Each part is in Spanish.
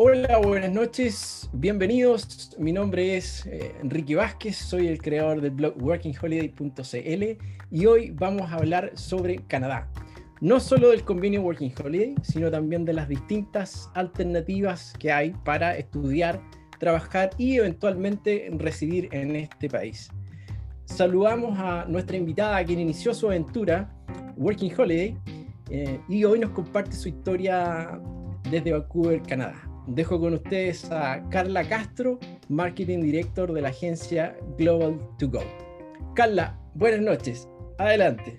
Hola, buenas noches, bienvenidos. Mi nombre es eh, Enrique Vázquez, soy el creador del blog workingholiday.cl y hoy vamos a hablar sobre Canadá. No solo del convenio Working Holiday, sino también de las distintas alternativas que hay para estudiar, trabajar y eventualmente residir en este país. Saludamos a nuestra invitada quien inició su aventura Working Holiday eh, y hoy nos comparte su historia desde Vancouver, Canadá. Dejo con ustedes a Carla Castro, Marketing Director de la agencia Global to Go. Carla, buenas noches. Adelante.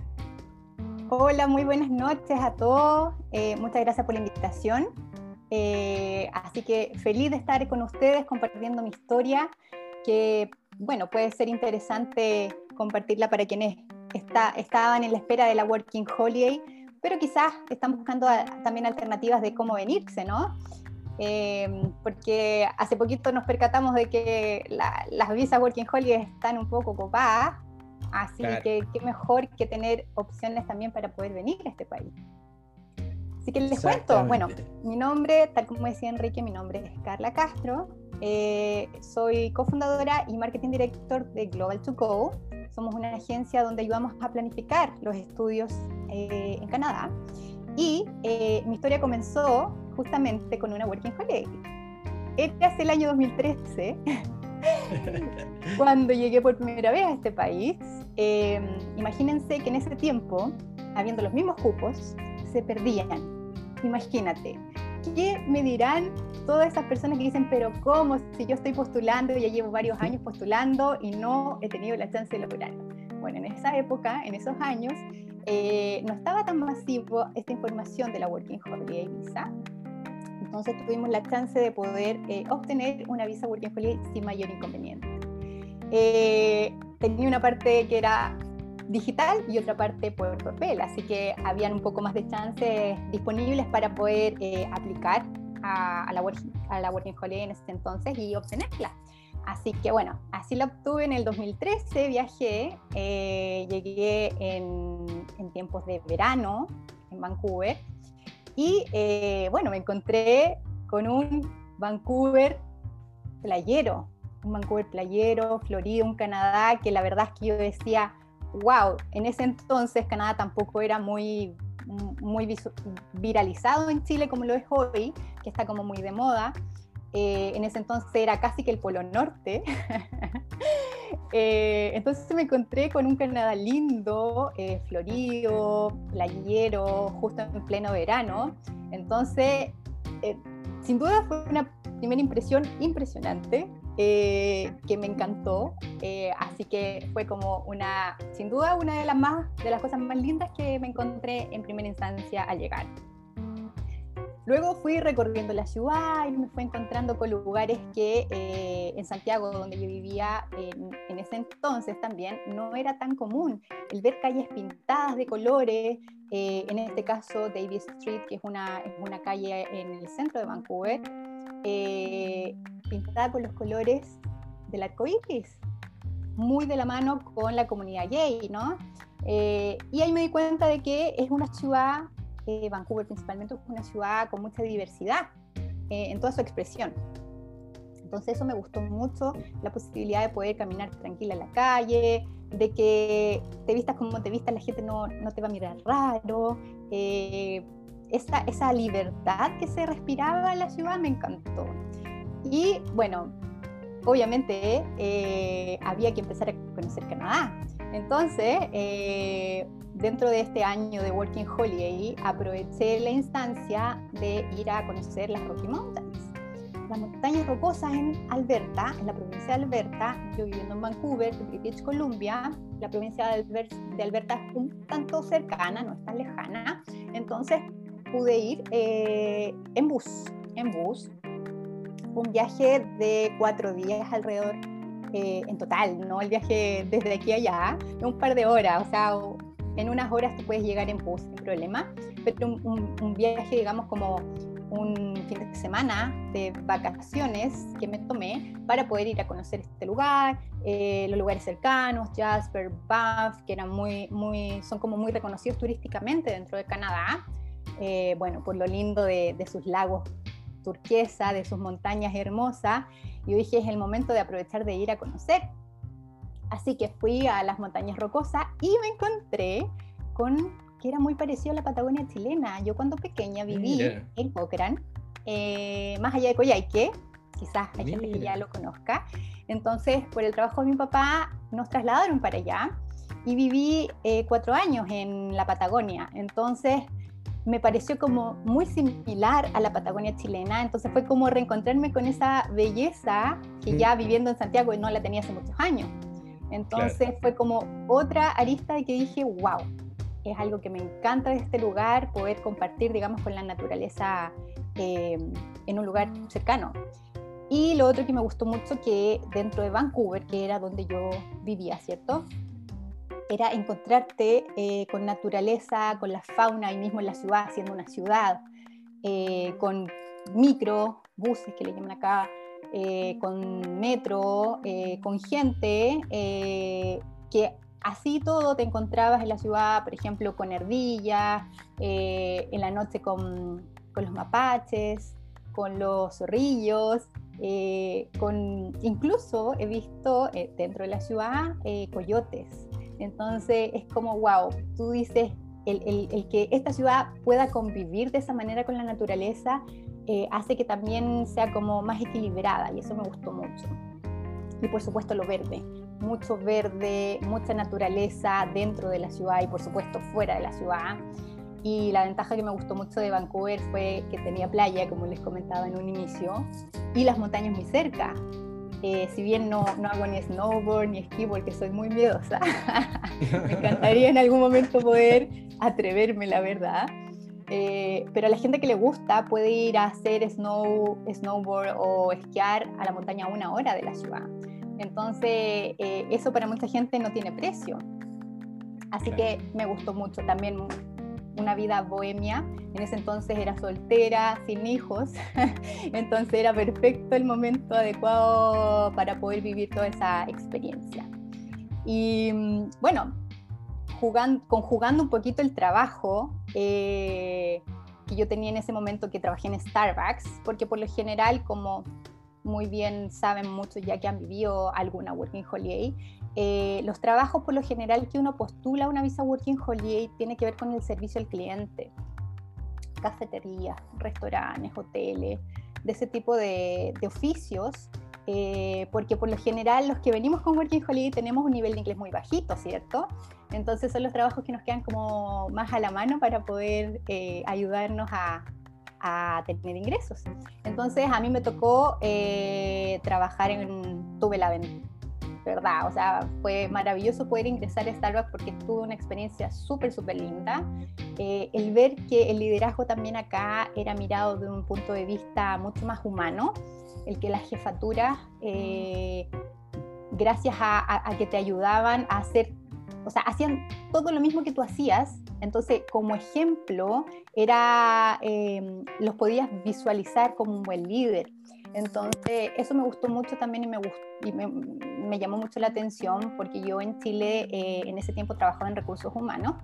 Hola, muy buenas noches a todos. Eh, muchas gracias por la invitación. Eh, así que feliz de estar con ustedes compartiendo mi historia, que bueno, puede ser interesante compartirla para quienes está, estaban en la espera de la Working Holiday, pero quizás están buscando también alternativas de cómo venirse, ¿no? Em, porque hace poquito nos percatamos de que las visas Working Holiday están un poco copadas, así que qué mejor que tener opciones también para poder venir a este país. Así que les cuento, bueno, mi nombre, tal como decía Enrique, mi nombre es Carla Castro, eh, soy cofundadora y marketing director de Global to Go. Somos una agencia donde ayudamos a planificar los estudios eh, en Canadá. Y eh, mi historia comenzó justamente con una Working Holiday. Este hace el año 2013, cuando llegué por primera vez a este país. Em, imagínense que en ese tiempo, habiendo los mismos cupos, se perdían. Imagínate, ¿qué me dirán todas esas personas que dicen, pero ¿cómo? Si yo estoy postulando, ya llevo varios años postulando y no he tenido la chance de lograrlo. Bueno, en esa época, en esos años, eh, no estaba tan masivo esta información de la Working Holiday Visa. Entonces tuvimos la chance de poder eh, obtener una visa Working Holiday sin mayor inconveniente. Eh, tenía una parte que era digital y otra parte por papel, así que habían un poco más de chances disponibles para poder aplicar a, la, a la Working Holiday en ese entonces y obtenerla. Así que bueno, así la obtuve en el 2013, viajé, eh, llegué en, tiempos de verano en Vancouver y eh, bueno, me encontré con un Vancouver playero, un Vancouver playero, Florida, un Canadá, que la verdad es que yo decía, wow, en ese entonces Canadá tampoco era muy, muy viralizado en Chile como lo es hoy, que está como muy de moda. Eh, en ese entonces era casi que el Polo Norte. eh, entonces me encontré con un Canadá lindo, eh, florido, playero, justo en pleno verano. Entonces, eh, sin duda fue una primera impresión impresionante. que me encantó, así que fue como una, sin duda, una de las más, de las cosas más lindas que me encontré en primera instancia al llegar. Luego fui recorriendo la ciudad y me fui encontrando con lugares que eh, en Santiago, donde yo vivía en, ese entonces también, no era tan común. El ver calles pintadas de colores, eh, en este caso Davis Street, que es una, es una calle en el centro de Vancouver, eh, pintada con los colores del arco iris, muy de la mano con la comunidad gay, ¿no? y ahí me di cuenta de que es una ciudad Vancouver principalmente es una ciudad con mucha diversidad eh, en toda su expresión. Entonces eso me gustó mucho, la posibilidad de poder caminar tranquila en la calle, de que te vistas como te vistas, la gente no, no te va a mirar raro. Eh, esa, esa libertad que se respiraba en la ciudad me encantó. Y bueno, obviamente eh, había que empezar a conocer Canadá. Entonces, dentro de este año de Working Holiday, aproveché la instancia de ir a conocer las Rocky Mountains. Las montañas rocosas en Alberta, en la provincia de Alberta, yo viviendo en Vancouver, British Columbia, la provincia de Alberta es un tanto cercana, no es tan lejana, entonces pude ir eh, en bus, en bus, un viaje de cuatro días alrededor eh, en total, no el viaje desde aquí a allá, un par de horas, o sea, en unas horas tú puedes llegar en bus sin problema, pero un, viaje, digamos, como un fin de semana de vacaciones que me tomé para poder ir a conocer este lugar, eh, los lugares cercanos, Jasper, Banff, que eran muy, muy, son como muy reconocidos turísticamente dentro de Canadá, eh, bueno, por lo lindo de, sus lagos turquesa, de sus montañas hermosas. Yo dije, es el momento de aprovechar de ir a conocer. Así que fui a las montañas rocosas y me encontré con que era muy parecido a la Patagonia chilena. Yo cuando pequeña viví en Cochrane, eh, más allá de Coyhaique, quizás hay gente que ya lo conozca. Entonces, por el trabajo de mi papá, nos trasladaron para allá y viví eh, cuatro años en la Patagonia. Entonces, me pareció como muy similar a la Patagonia chilena, entonces fue como reencontrarme con esa belleza que ya viviendo en Santiago no la tenía hace muchos años. Entonces fue como otra arista de que dije, wow, es algo que me encanta de este lugar, poder compartir, digamos, con la naturaleza eh, en un lugar cercano. Y lo otro que me gustó mucho que dentro de Vancouver, que era donde yo vivía, ¿cierto? Era encontrarte eh, con naturaleza, con la fauna ahí mismo en la ciudad, siendo una ciudad, eh, con micro, buses que le llaman acá, con metro, con gente que así todo te encontrabas en la ciudad, por ejemplo, con ardillas, en la noche con, los mapaches, con los zorrillos, eh, con, incluso he visto eh, dentro de la ciudad eh, coyotes. Entonces es como, wow, tú dices, el, el, el, que esta ciudad pueda convivir de esa manera con la naturaleza hace que también sea como más equilibrada y eso me gustó mucho. Y por supuesto lo verde, mucho verde, mucha naturaleza dentro de la ciudad y por supuesto fuera de la ciudad. Y la ventaja que me gustó mucho de Vancouver fue que tenía playa, como les comentaba en un inicio, y las montañas muy cerca. Eh, si bien no, no, hago ni snowboard ni esquí porque soy muy miedosa, me encantaría en algún momento poder atreverme, la verdad. Eh, pero a la gente que le gusta puede ir a hacer snow, snowboard o esquiar a la montaña a una hora de la ciudad. Entonces, eh, eso para mucha gente no tiene precio. Así que me gustó mucho también una vida bohemia. En ese entonces era soltera, sin hijos, entonces era perfecto el momento adecuado para poder vivir toda esa experiencia. Y mm, bueno, jugando, conjugando un poquito el trabajo eh, que yo tenía en ese momento que trabajé en Starbucks, porque por lo general, como muy bien saben muchos ya que han vivido alguna Working Holiday, eh, los trabajos por lo general que uno postula una visa Working Holiday tiene que ver con el servicio al cliente, cafeterías, restaurantes, hoteles, de ese tipo de, oficios, eh, porque por lo general los que venimos con Working Holiday tenemos un nivel de inglés muy bajito, ¿cierto? Entonces son los trabajos que nos quedan como más a la mano para poder eh, ayudarnos a, a tener ingresos. Entonces a mí me tocó trabajar en, tuve la, ¿verdad? O sea, fue maravilloso poder ingresar a Starbucks porque tuve una experiencia súper, súper linda. Eh, el ver que el liderazgo también acá era mirado de un punto de vista mucho más humano, el que las jefaturas, eh, gracias a, que te ayudaban a hacer, o sea, hacían todo lo mismo que tú hacías, entonces, como ejemplo, era, eh, los podías visualizar como un buen líder. Entonces, eso me gustó mucho también y me, gustó, y me, llamó mucho la atención porque yo en Chile eh, en ese tiempo trabajaba en recursos humanos.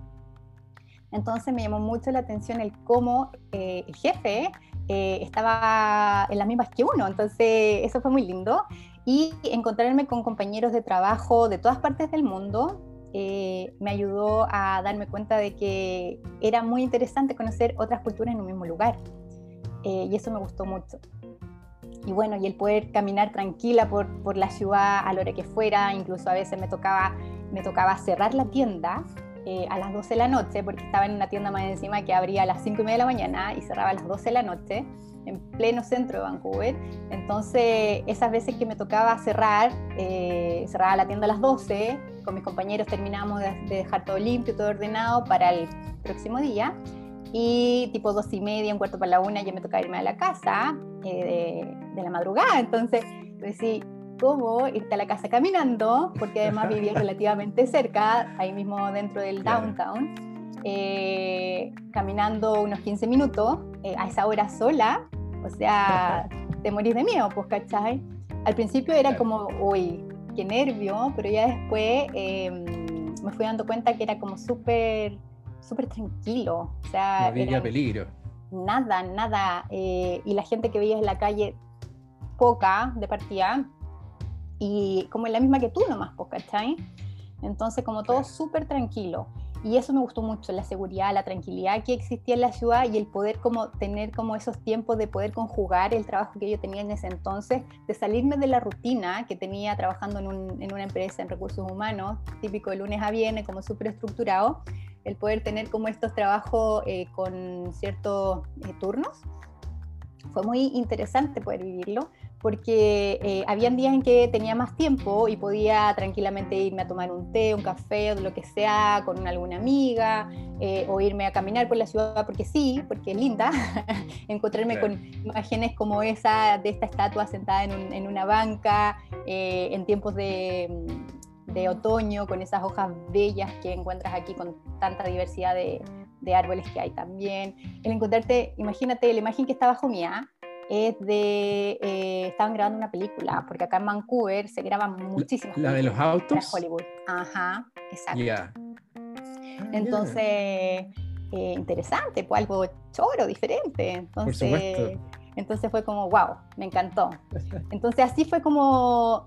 Entonces me llamó mucho la atención el cómo eh, el jefe eh, estaba en las mismas que uno. Entonces eso fue muy lindo. Y encontrarme con compañeros de trabajo de todas partes del mundo me ayudó a darme cuenta de que era muy interesante conocer otras culturas en un mismo lugar. y eso me gustó mucho y bueno, y el poder caminar tranquila por, por la ciudad a la hora que fuera, incluso a veces me tocaba, me tocaba cerrar la tienda eh, a las 12 de la noche, porque estaba en una tienda más encima que abría a las 5 y media de la mañana y cerraba a las 12 de la noche, en pleno centro de Vancouver. Entonces, esas veces que me tocaba cerrar, eh, cerraba la tienda a las 12, con mis compañeros terminábamos de, de dejar todo limpio, todo ordenado para el próximo día y tipo dos y media, un cuarto para la una, ya me tocaba irme a la casa eh, de, la madrugada. Entonces, decí, ¿cómo irte a la casa caminando? Porque además vivía relativamente cerca, ahí mismo dentro del downtown. Eh, caminando unos 15 minutos, eh, a esa hora sola, o sea, te morís de miedo, pues, ¿cachai? Al principio era como, uy, qué nervio, pero ya después em, me fui dando cuenta que era como súper súper tranquilo. O sea, no había peligro. nada, nada. Eh, y la gente que veías en la calle, poca de partida, y como la misma que tú nomás, ¿cachai? Entonces, como todo súper tranquilo. Y eso me gustó mucho, la seguridad, la tranquilidad que existía en la ciudad y el poder como tener como esos tiempos de poder conjugar el trabajo que yo tenía en ese entonces, de salirme de la rutina que tenía trabajando en, un, en una empresa en recursos humanos, típico de lunes a viernes, como súper estructurado, el poder tener como estos trabajos eh, con ciertos eh, turnos. Fue muy interesante poder vivirlo porque eh, habían días en que tenía más tiempo y podía tranquilamente irme a tomar un té, un café o lo que sea con alguna amiga eh, o irme a caminar por la ciudad porque sí, porque es linda, encontrarme con imágenes como esa de esta estatua sentada en, una banca eh, en tiempos de, de, otoño con esas hojas bellas que encuentras aquí con tanta diversidad de, de árboles que hay también. El encontrarte, imagínate la imagen que está bajo mía, es de, eh, estaban grabando una película, porque acá en Vancouver se graban muchísimas ¿La de los autos? Hollywood. Ajá, exacto. Ah, Entonces, eh, interesante, pues algo choro, diferente. Entonces, entonces fue como, wow, me encantó. Entonces así fue como,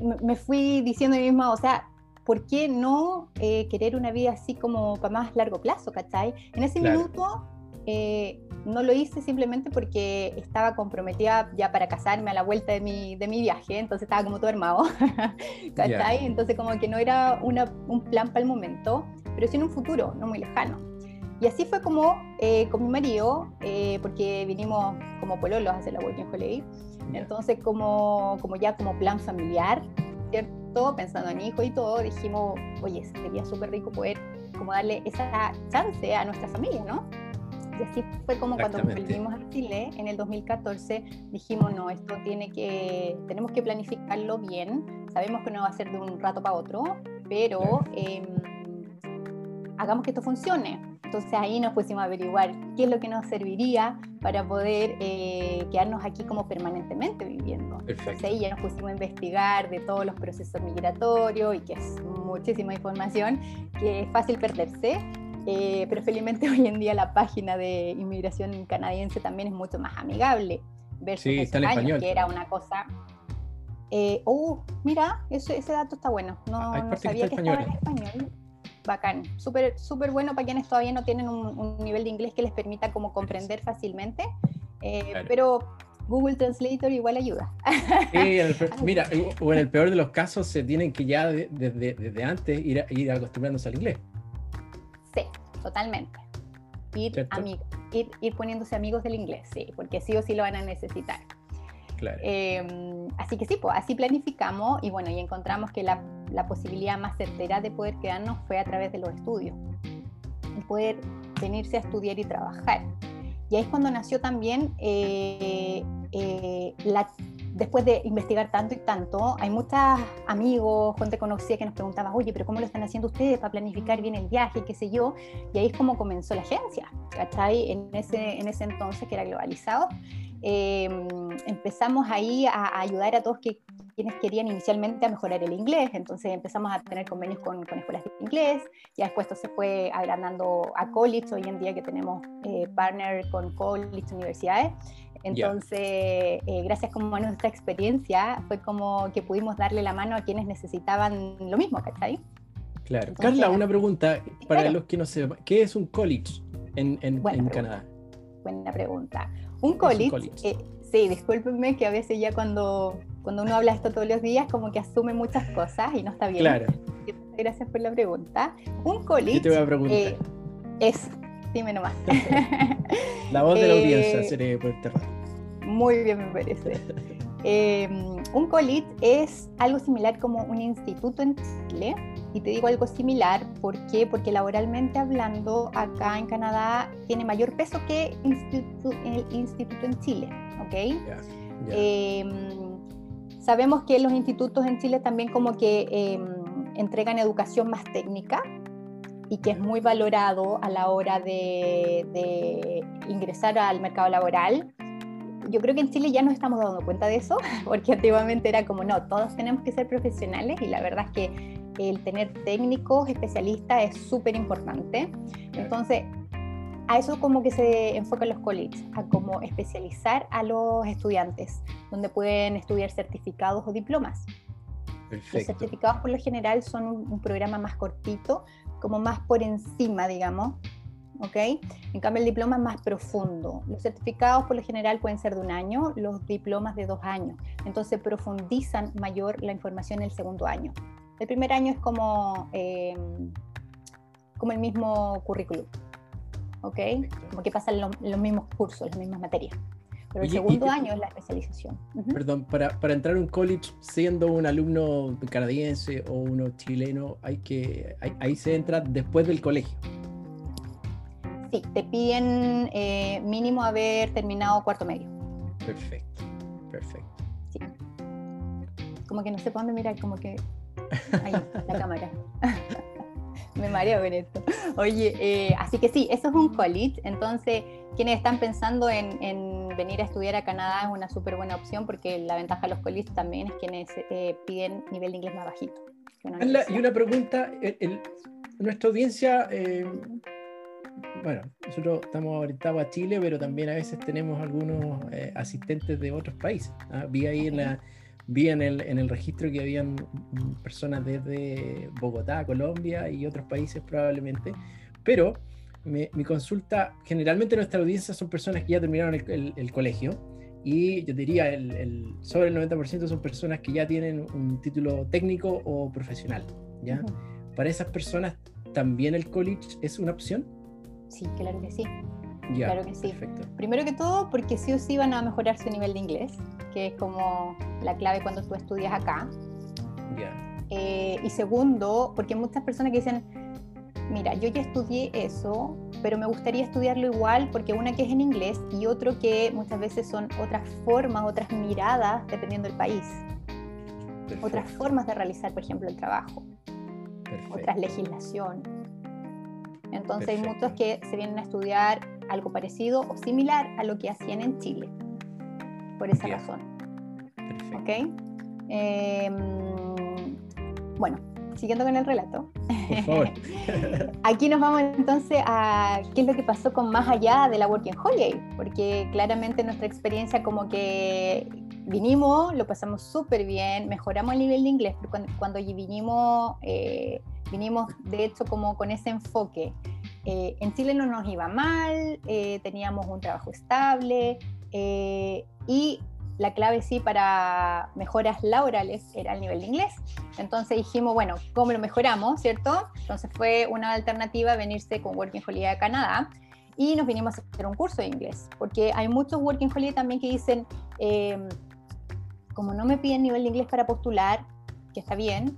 me fui diciendo a mí misma, o sea, ¿por qué no eh, querer una vida así como para más largo plazo, ¿cachai? En ese minuto eh, no lo hice simplemente porque estaba comprometida ya para casarme a la vuelta de mi, de mi viaje, entonces estaba como todo armado, ¿cachai? Entonces como que no era un plan para el momento, pero sí en un futuro, no muy lejano. Y así fue como eh, con mi marido, eh, porque vinimos como pololos a hacer la Working Holiday, entonces como, como ya como plan familiar, ¿cierto? Pensando en hijo y todo, dijimos, oye, sería súper rico poder como darle esa chance a nuestra familia, ¿no? Y así fue como cuando volvimos a Chile en el 2014, dijimos, no, esto tiene que, tenemos que planificarlo bien, sabemos que no va a ser de un rato para otro, pero em, hagamos que esto funcione. Entonces ahí nos pusimos a averiguar qué es lo que nos serviría para poder eh, quedarnos aquí como permanentemente viviendo. Entonces ahí ya nos pusimos a investigar de todos los procesos migratorios y que es muchísima información, que es fácil perderse, eh, pero felizmente hoy en día la página de inmigración canadiense también es mucho más amigable versus sí, está en español. que era una cosa... Eh, oh, mira, ese, ese dato está bueno. No, no sabía que, estaba en español. Bacán. Súper super bueno para quienes todavía no tienen un, nivel de inglés que les permita como comprender fácilmente. Eh, pero Google Translator igual ayuda. Sí, mira, o en el peor de los casos se tienen que ya desde, desde antes ir, ir acostumbrándose al inglés. Sí, totalmente. Ir, ir, ir, poniéndose amigos del inglés, sí, porque sí o sí lo van a necesitar. Claro. Em, así que sí, pues así planificamos y bueno, y encontramos que la, la, posibilidad más certera de poder quedarnos fue a través de los estudios. El poder venirse a estudiar y trabajar. Y ahí es cuando nació también eh, eh, la después de investigar tanto y tanto, hay muchos amigos, gente conocida que nos preguntaba, oye, pero ¿cómo lo están haciendo ustedes para planificar bien el viaje, qué sé yo? Y ahí es como comenzó la agencia, ¿cachai? En ese, en ese entonces que era globalizado. Em, empezamos ahí a, ayudar a todos que, quienes querían inicialmente a mejorar el inglés, entonces empezamos a tener convenios con, con escuelas de inglés, ya después esto se fue agrandando a college, hoy en día que tenemos eh, partner con college, universidades, entonces, eh, gracias como a nuestra experiencia, fue como que pudimos darle la mano a quienes necesitaban lo mismo, ¿cachai? Claro. Carla, una pregunta para los que no sepan. ¿Qué es un college en, en, Canadá? Buena pregunta. Un college, eh, sí, discúlpenme que a veces ya cuando, cuando uno habla esto todos los días como que asume muchas cosas y no está bien. Claro. Gracias por la pregunta. Un college te voy a preguntar. Eh, es, dime nomás. la voz de la audiencia seré por este rato. Muy bien, me parece. Em, un college es algo similar como un instituto en Chile. Y te digo algo similar, ¿por qué? Porque laboralmente hablando, acá en Canadá tiene mayor peso que el instituto en Chile. ¿Ok? Em, sabemos que los institutos en Chile también como que em, entregan educación más técnica y que es muy valorado a la hora de, de ingresar al mercado laboral yo creo que en Chile ya nos estamos dando cuenta de eso, porque antiguamente era como, no, todos tenemos que ser profesionales y la verdad es que el tener técnicos, especialistas es súper importante. Entonces, a eso como que se enfocan los colleges, a como especializar a los estudiantes, donde pueden estudiar certificados o diplomas. Los certificados por lo general son un, programa más cortito, como más por encima, digamos, ¿ok? En cambio el diploma es más profundo. Los certificados por lo general pueden ser de un año, los diplomas de dos años. Entonces profundizan mayor la información en el segundo año. El primer año es como, eh, como el mismo currículum, ¿ok? Como que pasan los mismos cursos, las mismas materias. Pero el segundo año es la especialización. Perdón, para, para, entrar a un college siendo un alumno canadiense o uno chileno, hay que, ahí, se entra después del colegio. Sí, te piden eh, mínimo haber terminado cuarto medio. Perfecto, perfecto. Sí. Como que no sé para dónde mirar, como que ahí, la cámara. Me mareo con esto. Oye, eh, así que sí, eso es un college. Entonces, quienes están pensando en, venir a estudiar a Canadá es una súper buena opción porque la ventaja de los colleges también es quienes eh, piden nivel de inglés más bajito. y una pregunta, nuestra audiencia, eh, bueno, nosotros estamos orientados a Chile, pero también a veces tenemos algunos asistentes de otros países. ¿ah? Vi ahí en la vi en el, en el registro que habían personas desde Bogotá, Colombia y otros países probablemente, pero mi consulta, generalmente nuestra audiencia son personas que ya terminaron el, el, colegio y yo diría el, sobre el 90% son personas que ya tienen un título técnico o profesional, ¿ya? Para esas personas también el college es una opción? Sí, claro que sí claro que sí. Primero que todo, porque sí o sí van a mejorar su nivel de inglés, que es como la clave cuando tú estudias acá. Eh, y segundo, porque muchas personas que dicen, mira, yo ya estudié eso, pero me gustaría estudiarlo igual porque una que es en inglés y otro que muchas veces son otras formas, otras miradas, dependiendo del país. Otras formas de realizar, por ejemplo, el trabajo. Otras legislación. Entonces hay muchos que se vienen a estudiar algo parecido o similar a lo que hacían en Chile, por esa razón. ¿Ok? Em, bueno, siguiendo con el relato. Aquí nos vamos entonces a qué es lo que pasó con más allá de la Working Holiday, porque claramente nuestra experiencia como que vinimos, lo pasamos súper bien, mejoramos el nivel de inglés, pero cuando, cuando vinimos, eh, vinimos de hecho como con ese enfoque eh, en Chile no nos iba mal, eh, teníamos un trabajo estable eh, y la clave sí para mejoras laborales era el nivel de inglés. Entonces dijimos, bueno, ¿cómo lo mejoramos, cierto? Entonces fue una alternativa venirse con Working Holiday a Canadá y nos vinimos a hacer un curso de inglés, porque hay muchos Working Holiday también que dicen, em, como no me piden nivel de inglés para postular, que está bien,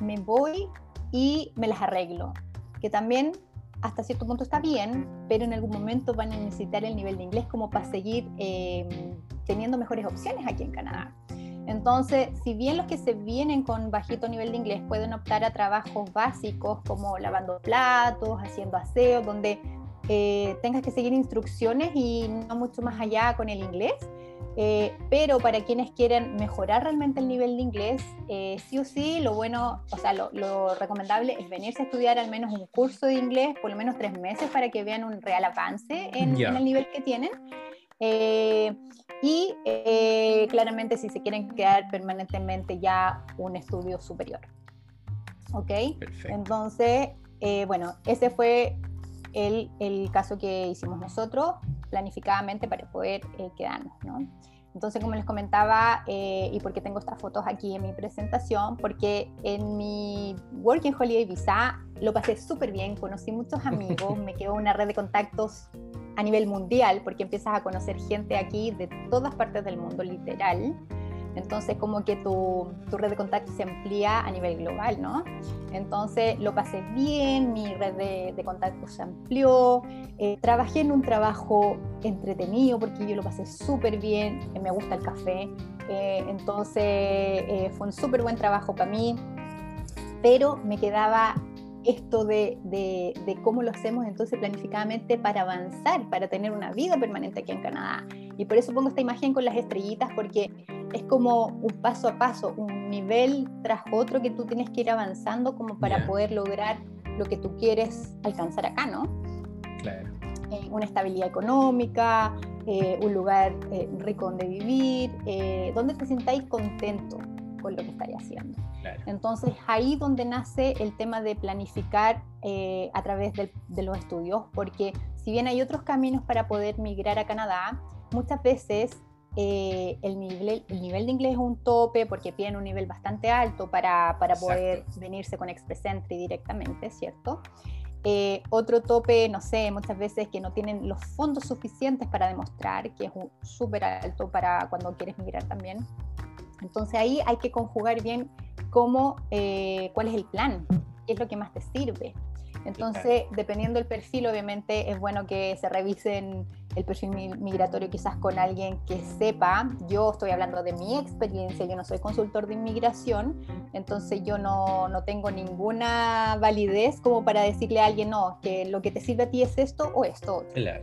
me voy y me las arreglo, que también hasta cierto punto está bien, pero en algún momento van a necesitar el nivel de inglés como para seguir em, teniendo mejores opciones aquí en Canadá. Entonces, si bien los que se vienen con bajito nivel de inglés pueden optar a trabajos básicos como lavando platos, haciendo aseo, donde eh, tengas que seguir instrucciones y no mucho más allá con el inglés, eh, pero para quienes quieren mejorar realmente el nivel de inglés, eh, sí o sí, lo bueno, o sea, lo, recomendable es venirse a estudiar al menos un curso de inglés, por lo menos tres meses, para que vean un real avance en, el nivel que tienen. Eh, y claramente si se quieren quedar permanentemente ya un estudio superior. ¿Ok? Entonces, bueno, ese fue el, el, caso que hicimos nosotros planificadamente para poder eh, quedarnos, ¿no? Entonces, como les comentaba, eh, y porque tengo estas fotos aquí en mi presentación, porque en mi Working Holiday Visa lo pasé súper bien, conocí muchos amigos, me quedó una red de contactos a nivel mundial, porque empiezas a conocer gente aquí de todas partes del mundo, literal. Entonces, como que tu, tu, red de contactos se amplía a nivel global, ¿no? Entonces, lo pasé bien, mi red de, de contactos se amplió, eh, trabajé en un trabajo entretenido porque yo lo pasé súper bien, eh, me gusta el café, eh, entonces fue un súper buen trabajo para mí, pero me quedaba esto de, de, cómo lo hacemos entonces planificadamente para avanzar, para tener una vida permanente aquí en Canadá. Y por eso pongo esta imagen con las estrellitas, porque es como un paso a paso, un nivel tras otro que tú tienes que ir avanzando como para poder lograr lo que tú quieres alcanzar acá, ¿no? Claro. eh, una estabilidad económica, eh, un lugar eh, rico donde vivir, donde te sintáis contento con lo que estáis haciendo. Entonces ahí donde nace el tema de planificar a través de los estudios, porque si bien hay otros caminos para poder migrar a Canadá, muchas veces el, nivel, el nivel de inglés es un tope porque tienen un nivel bastante alto para, para poder venirse con Express Entry directamente, ¿cierto? Eh, otro tope, no sé, muchas veces que no tienen los fondos suficientes para demostrar, que es súper alto para cuando quieres migrar también. Entonces ahí hay que conjugar bien cómo, eh, cuál es el plan, qué es lo que más te sirve. Entonces, dependiendo del perfil, obviamente es bueno que se revisen el perfil migratorio quizás con alguien que sepa. Yo estoy hablando de mi experiencia, yo no soy consultor de inmigración, entonces yo no, no tengo ninguna validez como para decirle a alguien, no, que lo que te sirve a ti es esto o esto. Claro.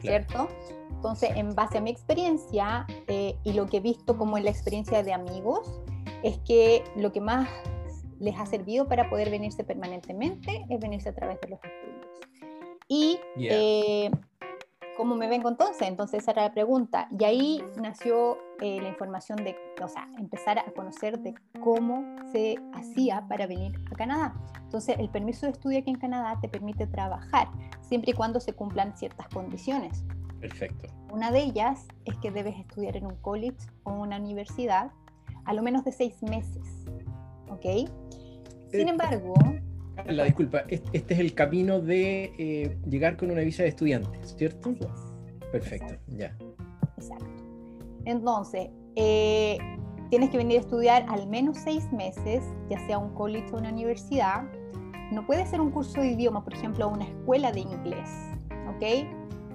¿Cierto? Entonces, en base a mi experiencia eh, y lo que he visto como en la experiencia de amigos, es que lo que más les ha servido para poder venirse permanentemente es venirse a través de los estudios. Y eh, ¿cómo me vengo entonces? Entonces esa era la pregunta. Y ahí nació eh, la información de, o sea, empezar a conocer de cómo se hacía para venir a Canadá. Entonces el permiso de estudio aquí en Canadá te permite trabajar siempre y cuando se cumplan ciertas condiciones. Perfecto. Una de ellas es que debes estudiar en un college o una universidad a lo menos de seis meses. ¿Ok? Sin embargo... La disculpa, este es el camino de eh, llegar con una visa de estudiante, ¿cierto? Así es. Perfecto, ya. Exacto. Entonces, eh, tienes que venir a estudiar al menos seis meses, ya sea un college o una universidad. No puede ser un curso de idioma, por ejemplo, una escuela de inglés, ¿ok?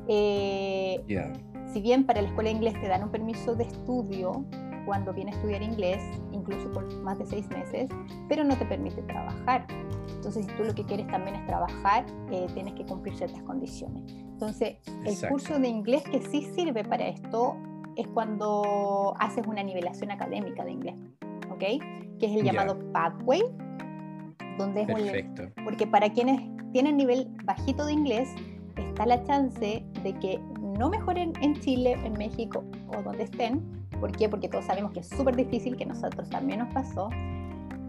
Eh, Si bien para la escuela de inglés te dan un permiso de estudio, cuando viene a estudiar inglés, incluso por más de seis meses, pero no te permite trabajar. Entonces, si tú lo que quieres también es trabajar, eh, tienes que cumplir ciertas condiciones. Entonces, el curso de inglés que sí sirve para esto es cuando haces una nivelación académica de inglés, ¿ok? Que es el llamado Pathway, donde es Perfecto. porque para quienes tienen nivel bajito de inglés, está la chance de que no mejoren en Chile, en México o donde estén, ¿Por qué? Porque todos sabemos que es súper difícil, que nosotros también nos pasó.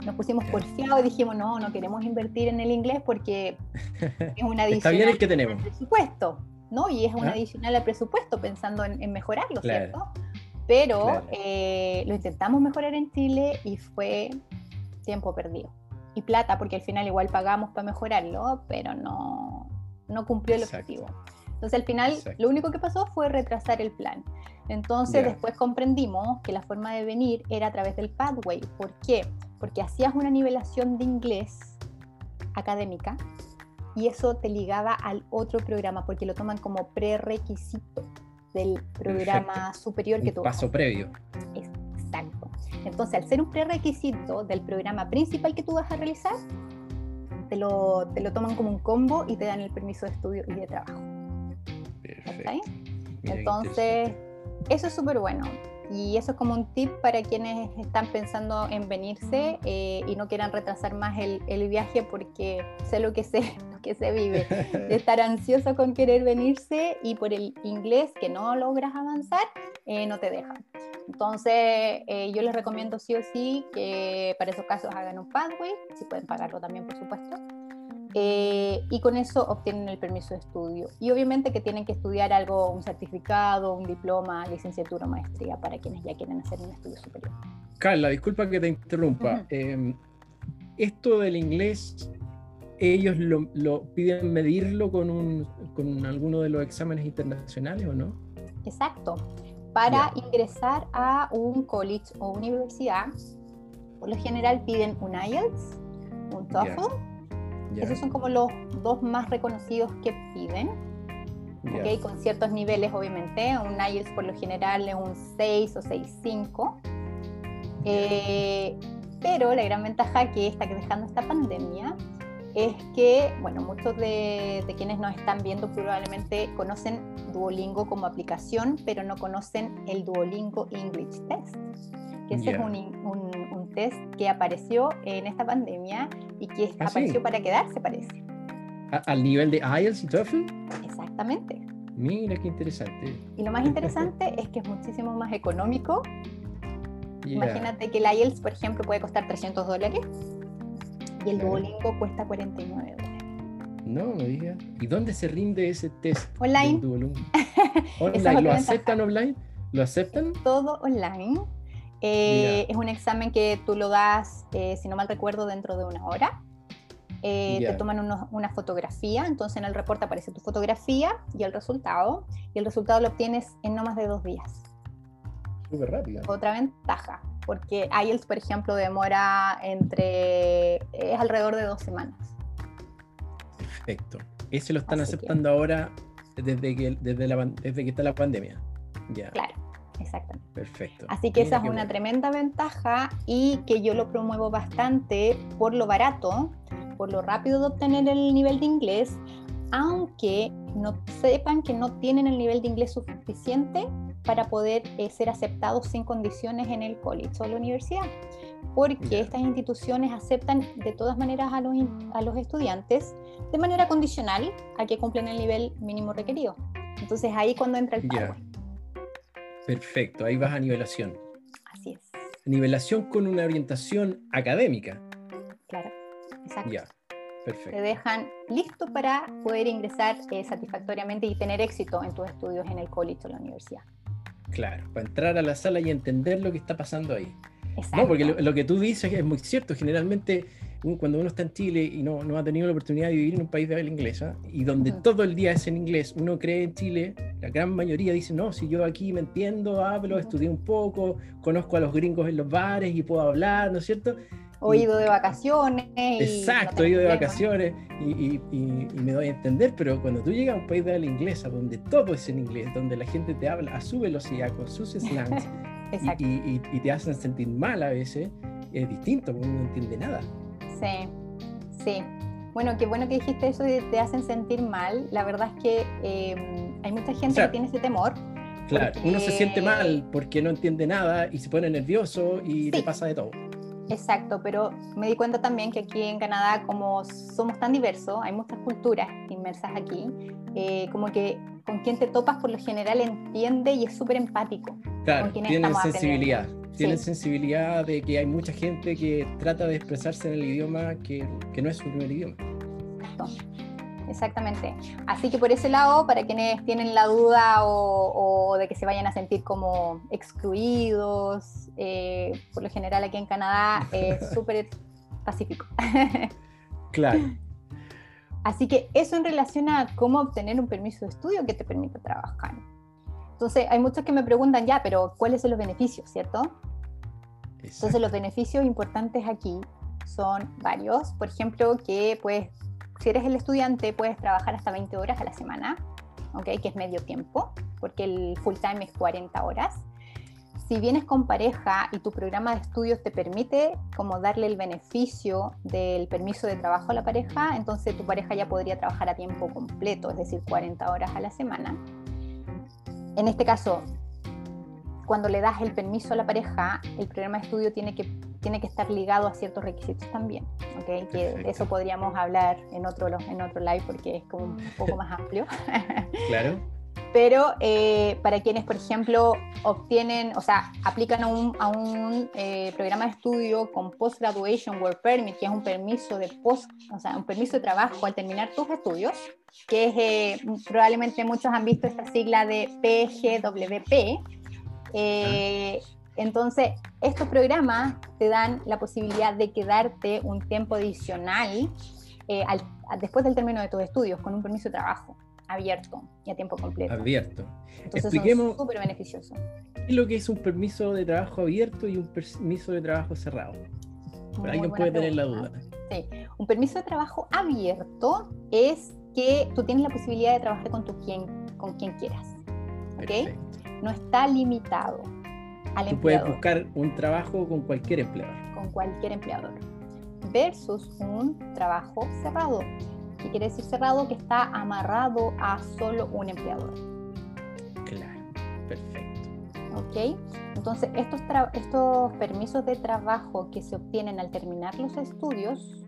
Nos pusimos porfiados y dijimos, no, no queremos invertir en el inglés porque es una adicional el que tenemos. al presupuesto, ¿no? Y es una adicional al presupuesto pensando en, mejorarlo, ¿cierto? Pero eh, lo intentamos mejorar en Chile y fue tiempo perdido. Y plata, porque al final igual pagamos para mejorarlo, pero no, no cumplió el objetivo. Entonces al final lo único que pasó fue retrasar el plan. Entonces después comprendimos que la forma de venir era a través del pathway. ¿Por qué? Porque hacías una nivelación de inglés académica y eso te ligaba al otro programa porque lo toman como prerequisito del programa superior que tú paso previo. Exacto. Entonces, al ser un prerequisito del programa principal que tú vas a realizar, te lo, te lo toman como un combo y te dan el permiso de estudio y de trabajo. Entonces, eso es súper bueno. Y eso es como un tip para quienes están pensando en venirse eh, y no quieran retrasar más el, el, viaje porque sé lo que sé, lo que se vive, de estar ansioso con querer venirse y por el inglés que no logras avanzar, eh, no te dejan. Entonces, eh, yo les recomiendo sí o sí que para esos casos hagan un pathway, si pueden pagarlo también, por supuesto. Eh, y con eso obtienen el permiso de estudio. Y obviamente que tienen que estudiar algo, un certificado, un diploma, licenciatura o maestría para quienes ya quieren hacer un estudio superior. Carla, disculpa que te interrumpa. Em, esto del inglés, ¿ellos lo, piden medirlo con, un, con alguno de los exámenes internacionales o no? Exacto. Para ingresar a un college o universidad, por lo general piden un IELTS, un TOEFL. Esos son como los dos más reconocidos que piden. Okay, con ciertos niveles, obviamente. Un IELTS por lo general es un 6 o 6.5. Eh, pero la gran ventaja que está dejando esta pandemia es que, bueno, muchos de, quienes nos están viendo probablemente conocen Duolingo como aplicación, pero no conocen el Duolingo English Test, que ese es un, un, test que apareció en esta pandemia y que ¿Ah, apareció para quedarse, parece. ¿Al nivel de IELTS y TOEFL? Exactamente. Mira qué interesante. Y lo más interesante es que es muchísimo más económico. Imagínate que el IELTS, por ejemplo, puede costar 300 dólares y el Duolingo cuesta 49 dólares. No, me digas. ¿Y dónde se rinde ese test? Online. online. ¿Lo aceptan online? ¿Lo aceptan? Todo online. Eh, es un examen que tú lo das, eh, si no mal recuerdo, dentro de una hora. Eh, te toman una fotografía, entonces en el reporte aparece tu fotografía y el resultado, y el resultado lo obtienes en no más de dos días. Súper rápido. Otra ventaja, porque IELTS, por ejemplo, demora entre, es alrededor de dos semanas. Perfecto. Ese lo están aceptando ahora desde que, desde, la, desde que está la pandemia. Ya. Claro, exactamente. Perfecto. Así que esa es una tremenda ventaja y que yo lo promuevo bastante por lo barato por lo rápido de obtener el nivel de inglés, aunque no sepan que no tienen el nivel de inglés suficiente para poder eh, ser aceptados sin condiciones en el college o la universidad, porque estas instituciones aceptan de todas maneras a los, a los estudiantes de manera condicional a que cumplen el nivel mínimo requerido. Entonces ahí cuando entra el pago. Perfecto, ahí vas a nivelación. Así es. Nivelación con una orientación académica. Claro. Exacto. Ya, perfecto. Te dejan listo para poder ingresar eh, satisfactoriamente y tener éxito en tus estudios en el college o la universidad. Claro, para entrar a la sala y entender lo que está pasando ahí. Exacto. No, porque lo, que tú dices es muy cierto. Generalmente, cuando uno está en Chile y no, no, ha tenido la oportunidad de vivir en un país de habla inglesa y donde todo el día es en inglés, uno cree en Chile, la gran mayoría dice, no, si yo aquí me entiendo, hablo, estudié un poco, conozco a los gringos en los bares y puedo hablar, ¿no es cierto? O ido de vacaciones. Exacto, he ido de vacaciones y, me doy a entender, pero cuando tú llegas a un país de habla inglesa, donde todo es en inglés, donde la gente te habla a su velocidad, con sus slangs, y, te hacen sentir mal a veces, es distinto, porque uno no entiende nada. Sí, sí. Bueno, qué bueno que dijiste eso de te hacen sentir mal. La verdad es que em, hay mucha gente que tiene ese temor. Claro, uno se siente mal porque no entiende nada y se pone nervioso y le pasa de todo. Exacto, pero me di cuenta también que aquí en Canadá, como somos tan diversos, hay muchas culturas inmersas aquí, eh, como que con quien te topas por lo general entiende y es súper empático. Claro, tienen sensibilidad. Tienen sensibilidad de que hay mucha gente que trata de expresarse en el idioma que, que no es su primer idioma. Exacto exactamente. Así que por ese lado, para quienes tienen la duda o, de que se vayan a sentir como excluidos, eh, por lo general aquí en Canadá es súper pacífico. claro. Así que eso en relación a cómo obtener un permiso de estudio que te permita trabajar. Entonces, hay muchos que me preguntan ya, pero ¿cuáles son los beneficios, cierto? Entonces, los beneficios importantes aquí son varios. Por ejemplo, que puedes si eres el estudiante, puedes trabajar hasta 20 horas a la semana, ¿okay? que es medio tiempo, porque el full time es 40 horas. Si vienes con pareja y tu programa de estudios te permite como darle el beneficio del permiso de trabajo a la pareja, entonces tu pareja ya podría trabajar a tiempo completo, es decir, 40 horas a la semana. En este caso, cuando le das el permiso a la pareja, el programa de estudio tiene que, tiene que estar ligado a ciertos requisitos también. ¿okay? Que de eso podríamos hablar en otro, en otro live porque es como un poco más amplio. Claro. Pero eh, para quienes, por ejemplo, obtienen, o sea, aplican a un, a un eh, programa de estudio con Post-Graduation Work Permit, que es un permiso de post, o sea, un permiso de trabajo al terminar tus estudios, que es, eh, probablemente muchos han visto esta sigla de PGWP, eh, entonces, estos programas te dan la posibilidad de quedarte un tiempo adicional eh, después del término de tus estudios con un permiso de trabajo abierto y a tiempo completo. Abierto. Entonces Expliquemos súper beneficioso. ¿Qué es lo que es un permiso de trabajo abierto y un permiso de trabajo cerrado? Para alguien puede tener la duda. Sí, un permiso de trabajo abierto es que tú tienes la posibilidad de trabajar con, tu quien, con quien quieras. ¿Ok? no está limitado al Tú puedes buscar un trabajo con cualquier empleador. Con cualquier empleador. Versus un trabajo cerrado. ¿Qué quiere decir cerrado? Que está amarrado a solo un empleador. Claro, perfecto. ¿Ok? Entonces, estos, estos permisos de trabajo que se obtienen al terminar los estudios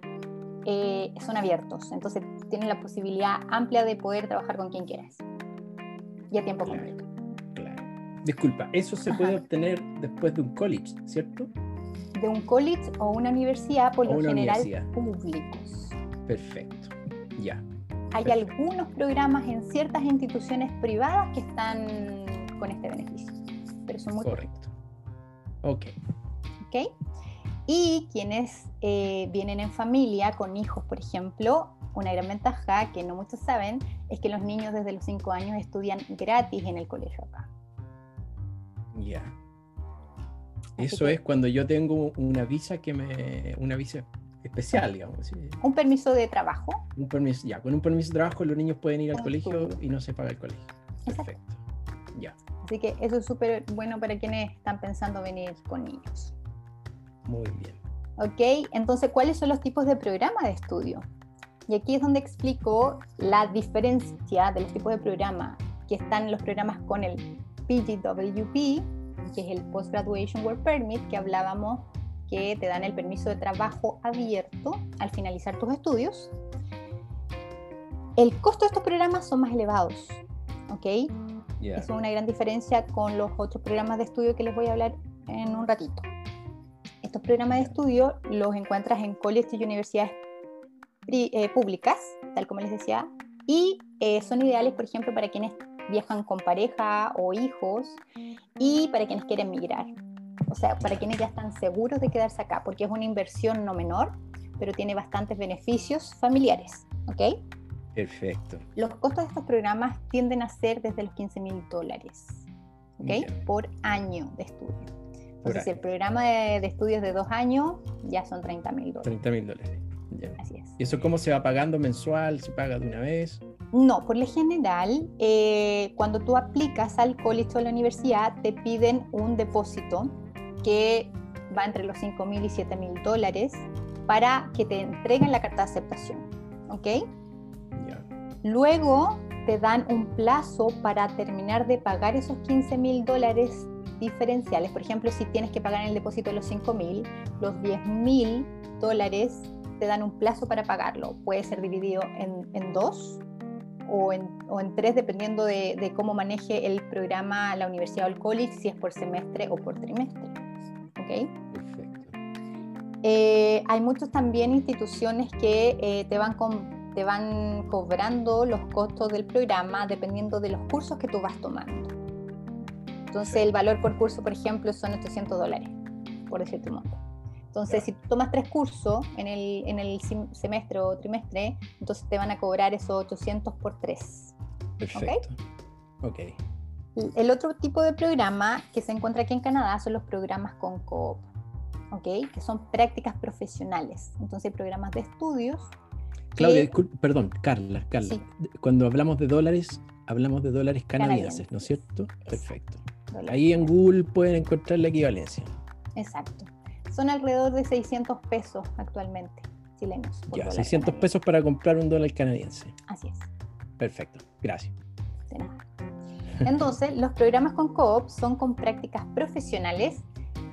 eh, son abiertos. Entonces, tienen la posibilidad amplia de poder trabajar con quien quieras. y a tiempo completo. Disculpa, eso se puede obtener después de un college, ¿cierto? De un college o una universidad, por lo general públicos. Perfecto, ya. Hay algunos programas en ciertas instituciones privadas que están con este beneficio, pero son muy Correcto. Ok. Ok. Y quienes eh, vienen en familia con hijos, por ejemplo, una gran ventaja que no muchos saben es que los niños desde los 5 años estudian gratis en el colegio acá. Ya. Eso es cuando yo tengo una visa que me. una visa especial, digamos. Un permiso de trabajo. Un permiso, ya, con un permiso de trabajo los niños pueden ir al colegio y no se paga el colegio. Perfecto. Ya. Así que eso es súper bueno para quienes están pensando venir con niños. Muy bien. Ok, entonces, ¿cuáles son los tipos de programa de estudio? Y aquí es donde explico la diferencia de los tipos de programa, que están los programas con el PGWP, que es el Post Graduation Work Permit, que hablábamos que te dan el permiso de trabajo abierto al finalizar tus estudios. El costo de estos programas son más elevados, ¿ok? Es una gran diferencia con los otros programas de estudio que les voy a hablar en un ratito. Estos programas de estudio los encuentras en colegios y universidades eh, públicas, tal como les decía, y eh, son ideales, por ejemplo, para quienes viajan con pareja o hijos y para quienes quieren migrar. O sea, para quienes ya están seguros de quedarse acá, porque es una inversión no menor, pero tiene bastantes beneficios familiares. ¿Ok? Perfecto. Los costos de estos programas tienden a ser desde los 15 mil dólares. ¿Ok? Por año de estudio. Entonces, si el programa de, de, estudios de dos años, ya son 30 mil dólares. 30 mil dólares. Así es. ¿Y eso cómo se va pagando mensual? ¿Se paga de una vez? No, por lo general, eh, cuando tú aplicas al college o a la universidad, te piden un depósito que va entre los 5 mil y 7 mil dólares para que te entreguen la carta de aceptación. ¿Ok? Luego te dan un plazo para terminar de pagar esos 15 mil dólares diferenciales. Por ejemplo, si tienes que pagar en el depósito de los 5 mil, los 10 mil dólares te dan un plazo para pagarlo. Puede ser dividido en, dos o en, o en, tres, dependiendo de, cómo maneje el programa la universidad o el college, si es por semestre o por trimestre. ¿Ok? Perfecto. Eh, hay muchas también instituciones que eh, te, van te van cobrando los costos del programa dependiendo de los cursos que tú vas tomando. Entonces, el valor por curso, por ejemplo, son 800 dólares, por decirte un monto. Entonces, si tú tomas tres cursos en el, en el semestre o trimestre, entonces te van a cobrar esos 800 por tres. Perfecto. Ok. El otro tipo de programa que se encuentra aquí en Canadá son los programas con coop, ¿ok? Que son prácticas profesionales. Entonces, programas de estudios. Claudia, perdón, Carla, Carla. Cuando hablamos de dólares, hablamos de dólares canadienses, ¿no es cierto? Perfecto. Ahí en Google pueden encontrar la equivalencia. Exacto son alrededor de 600 pesos actualmente chilenos. Ya, 600 pesos para comprar un dólar canadiense. Así es. Perfecto, gracias. Entonces, los programas con Coop son con prácticas profesionales,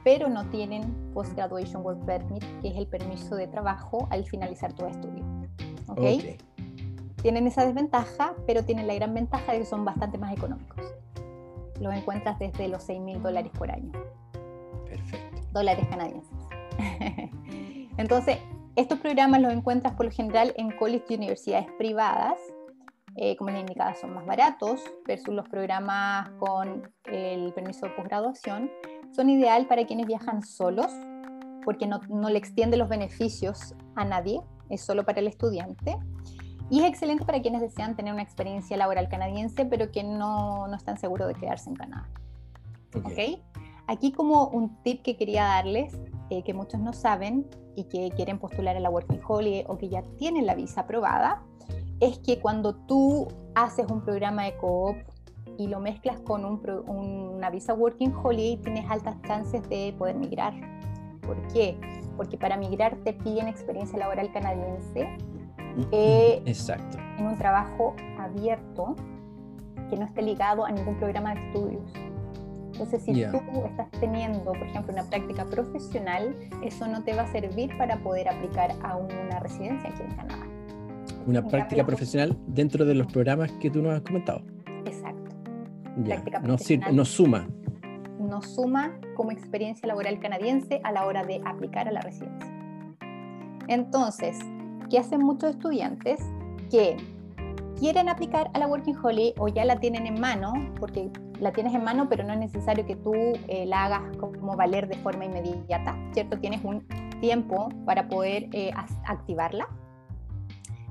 pero no tienen Post-Graduation Work Permit, que es el permiso de trabajo al finalizar tu estudio. ¿Ok? okay. Tienen esa desventaja, pero tienen la gran ventaja de que son bastante más económicos. Los encuentras desde los 6 mil dólares por año. Perfecto. Dólares canadienses. Entonces, estos programas los encuentras por lo general en colegios y universidades privadas. Eh, como les indicaba, son más baratos versus los programas con el permiso de posgraduación. Son ideal para quienes viajan solos porque no, no, le extiende los beneficios a nadie, es solo para el estudiante. Y es excelente para quienes desean tener una experiencia laboral canadiense, pero que no, no están seguros de quedarse en Canadá. ¿Okay? Aquí como un tip que quería darles eh, que muchos no saben y que quieren postular a la Working Holiday o que ya tienen la visa aprobada, es que cuando tú haces un programa de coop y lo mezclas con una visa Working Holiday, tienes altas chances de poder migrar. ¿Por qué? Porque para migrar te piden experiencia laboral canadiense. Eh, Exacto. En un trabajo abierto que no esté ligado a ningún programa de estudios. Entonces, si tú estás teniendo, por ejemplo, una práctica profesional, eso no te va a servir para poder aplicar a una residencia aquí en Canadá. Una práctica profesional dentro de los programas que tú nos has comentado. Exacto. práctica no, profesional. no suma. No suma como experiencia laboral canadiense a la hora de aplicar a la residencia. Entonces, ¿qué hacen muchos estudiantes? Que quieren aplicar a la Working Holiday o ya la tienen en mano, porque la tienes en mano, pero no es necesario que tú eh, la hagas como valer de forma inmediata, ¿cierto? Tienes un tiempo para poder eh, activarla.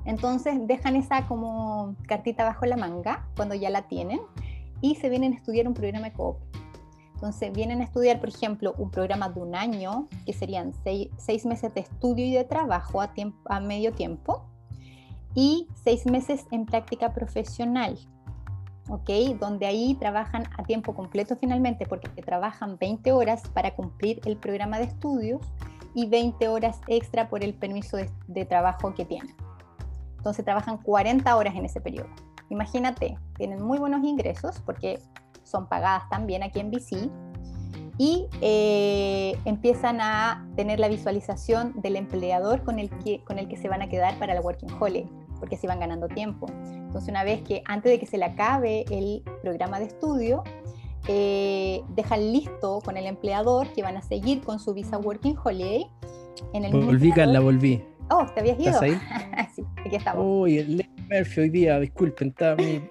Entonces dejan esa como cartita bajo la manga cuando ya la tienen y se vienen a estudiar un programa de coop. Entonces vienen a estudiar, por ejemplo, un programa de un año, que serían seis, seis meses de estudio y de trabajo a, tiempo, a medio tiempo, y seis meses en práctica profesional, ¿ok? Donde ahí trabajan a tiempo completo finalmente, porque trabajan 20 horas para cumplir el programa de estudios y 20 horas extra por el permiso de, de trabajo que tienen. Entonces trabajan 40 horas en ese periodo. Imagínate, tienen muy buenos ingresos porque son pagadas también aquí en BC y eh, empiezan a tener la visualización del empleador con el, que, con el que se van a quedar para la Working Holiday, porque se van ganando tiempo. Entonces, una vez que antes de que se le acabe el programa de estudio, eh, dejan listo con el empleador que van a seguir con su visa Working Holiday. En el volví, la volví. Oh, ¿te habías ido? ahí? sí, aquí estamos. Uy, el Murphy hoy día, disculpen, está mi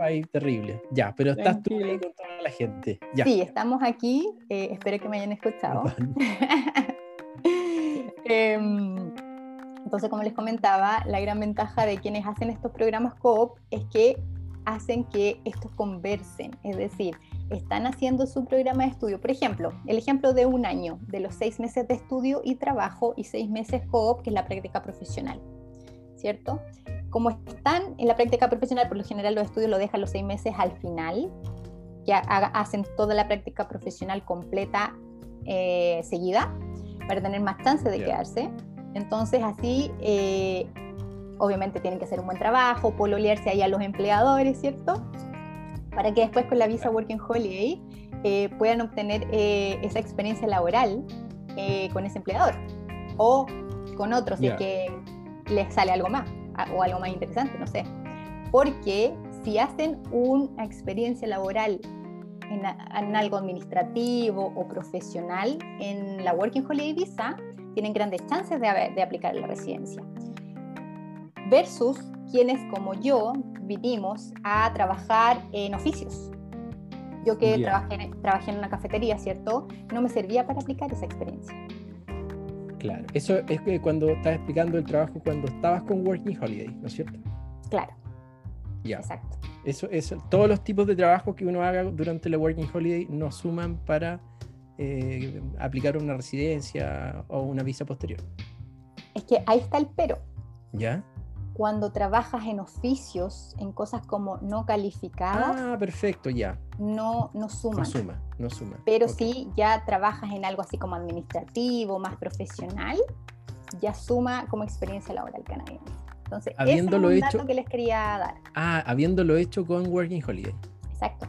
wifi terrible. Ya, pero estás tú ahí con toda la gente. Ya. Sí, estamos aquí. Eh, espero que me hayan escuchado. Em, entonces, como les comentaba, la gran ventaja de quienes hacen estos programas coop es que hacen que estos conversen, es decir, están haciendo su programa de estudio. Por ejemplo, el ejemplo de un año, de los seis meses de estudio y trabajo y seis meses coop, que es la práctica profesional, ¿cierto? Como están en la práctica profesional, por lo general los estudios lo dejan los seis meses al final, ya hacen toda la práctica profesional completa eh, seguida para tener más chance de quedarse. Entonces así eh, obviamente tienen que hacer un buen trabajo, pololearse ahí a los empleadores, ¿cierto? Para que después con la visa Working Holiday eh, puedan obtener eh, esa experiencia laboral eh, con ese empleador o con otros, si es que les sale algo más o algo más interesante, no sé. Porque si hacen una experiencia laboral en, algo administrativo o profesional en la Working Holiday Visa, tienen grandes chances de, de aplicar la residencia versus quienes como yo vinimos a trabajar en oficios. Yo que trabajé, trabajé en una cafetería, ¿cierto? No me servía para aplicar esa experiencia. Claro, eso es que cuando estás explicando el trabajo cuando estabas con Working Holiday, ¿no es cierto? Claro. Ya. Exacto. Eso, eso, todos los tipos de trabajo que uno haga durante la Working Holiday no suman para eh, aplicar una residencia o una visa posterior. Es que ahí está el pero. ¿Ya? cuando trabajas en oficios, en cosas como no calificadas. Ah, perfecto, ya. No, no suma. No suma, no suma. Pero si ya trabajas en algo así como administrativo, más profesional, ya suma como experiencia laboral canadiense. Entonces, habiéndolo ese es un hecho, dato que les quería dar. Ah, habiéndolo hecho con Working Holiday. Exacto.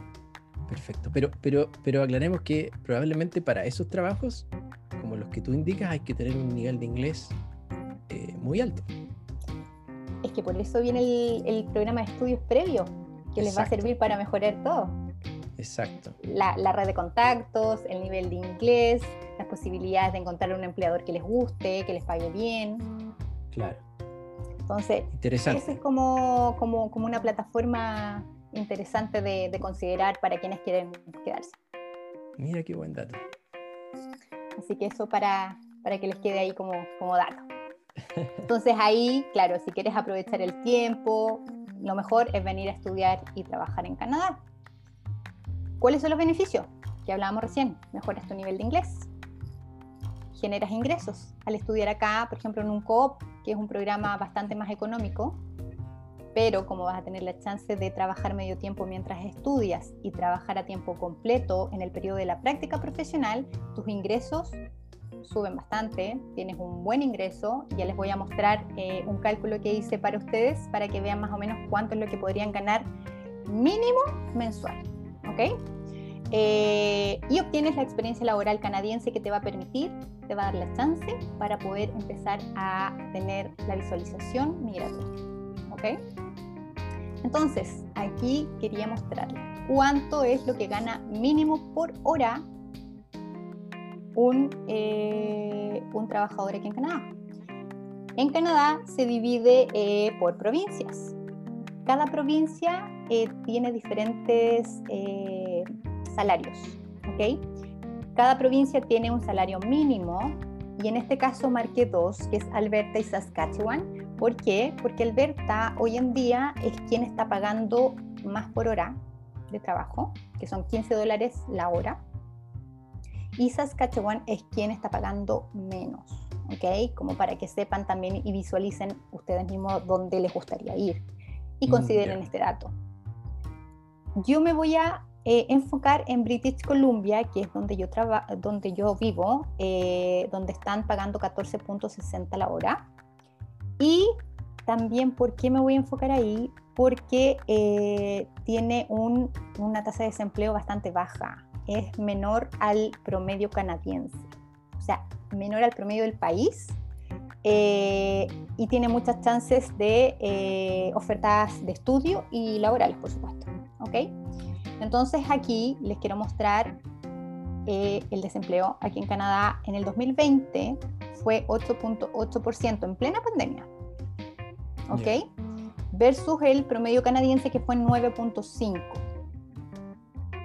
Perfecto. Pero, pero, pero aclaremos que probablemente para esos trabajos, como los que tú indicas, hay que tener un nivel de inglés eh, muy alto es que por eso viene el, programa de estudios previo, que les va a servir para mejorar todo. Exacto. La, red de contactos, el nivel de inglés, las posibilidades de encontrar un empleador que les guste, que les pague bien. Claro. Entonces, interesante. es como, como, como una plataforma interesante de, de, considerar para quienes quieren quedarse. Mira qué buen dato. Así que eso para, para que les quede ahí como, como dato. Entonces ahí, claro, si quieres aprovechar el tiempo, lo mejor es venir a estudiar y trabajar en Canadá. ¿Cuáles son los beneficios? Que hablábamos recién, mejoras tu nivel de inglés, generas ingresos. Al estudiar acá, por ejemplo, en un COOP, que es un programa bastante más económico, pero como vas a tener la chance de trabajar medio tiempo mientras estudias y trabajar a tiempo completo en el periodo de la práctica profesional, tus ingresos suben bastante, tienes un buen ingreso. Ya les voy a mostrar eh, un cálculo que hice para ustedes para que vean más o menos cuánto es lo que podrían ganar mínimo mensual. ¿Ok? Eh, y obtienes la experiencia laboral canadiense que te va a permitir, te va a dar la chance para poder empezar a tener la visualización migratoria. ¿Ok? Entonces, aquí quería mostrarles cuánto es lo que gana mínimo por hora un, eh, trabajador aquí en Canadá. En Canadá se divide eh, por provincias. Cada provincia eh, tiene diferentes salarios. ¿okay? Cada provincia tiene un salario mínimo y en este caso marqué dos, que es Alberta y Saskatchewan. ¿Por qué? Porque Alberta hoy en día es quien está pagando más por hora de trabajo, que son 15 dólares la hora y Saskatchewan es quien está pagando menos, ¿ok? Como para que sepan también y visualicen ustedes mismos dónde les gustaría ir y mm, consideren este dato. Yo me voy a eh, enfocar en British Columbia, que es donde yo, donde yo vivo, eh, donde están pagando 14.60 la hora. Y también, ¿por qué me voy a enfocar ahí? Porque eh, tiene una tasa de desempleo bastante baja es menor al promedio canadiense, o sea, menor al promedio del país eh, y tiene muchas chances de eh, ofertas de estudio y laborales, por supuesto. ¿ok? Entonces aquí les quiero mostrar eh, el desempleo aquí en Canadá en el 2020 fue 8.8% en plena pandemia. ¿Ok? Versus el promedio canadiense que fue 9.5%.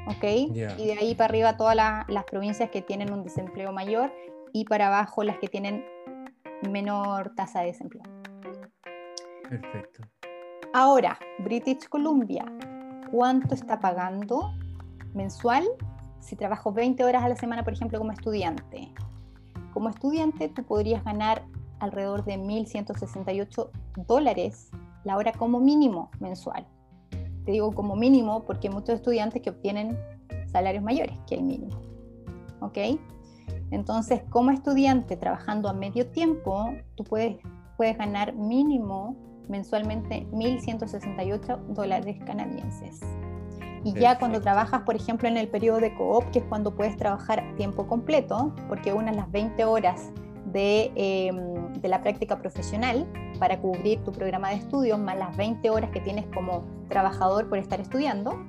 ¿ok? Y de ahí para arriba todas las provincias que tienen un desempleo mayor y para abajo las que tienen menor tasa de desempleo. Perfecto. Ahora, British Columbia, ¿cuánto está pagando mensual si trabajo 20 horas a la semana, por ejemplo, como estudiante? Como estudiante tú podrías ganar alrededor de 1.168 dólares la hora como mínimo mensual te digo como mínimo porque hay muchos estudiantes que obtienen salarios mayores que el mínimo. ¿Ok? Entonces, como estudiante trabajando a medio tiempo, tú puedes, puedes ganar mínimo mensualmente 1.168 dólares canadienses. Y ya cuando trabajas, por ejemplo, en el periodo de coop, que es cuando puedes trabajar tiempo completo, porque unas las 20 horas de, em, de, la práctica profesional para cubrir tu programa de estudios, más las 20 horas que tienes como trabajador por estar estudiando.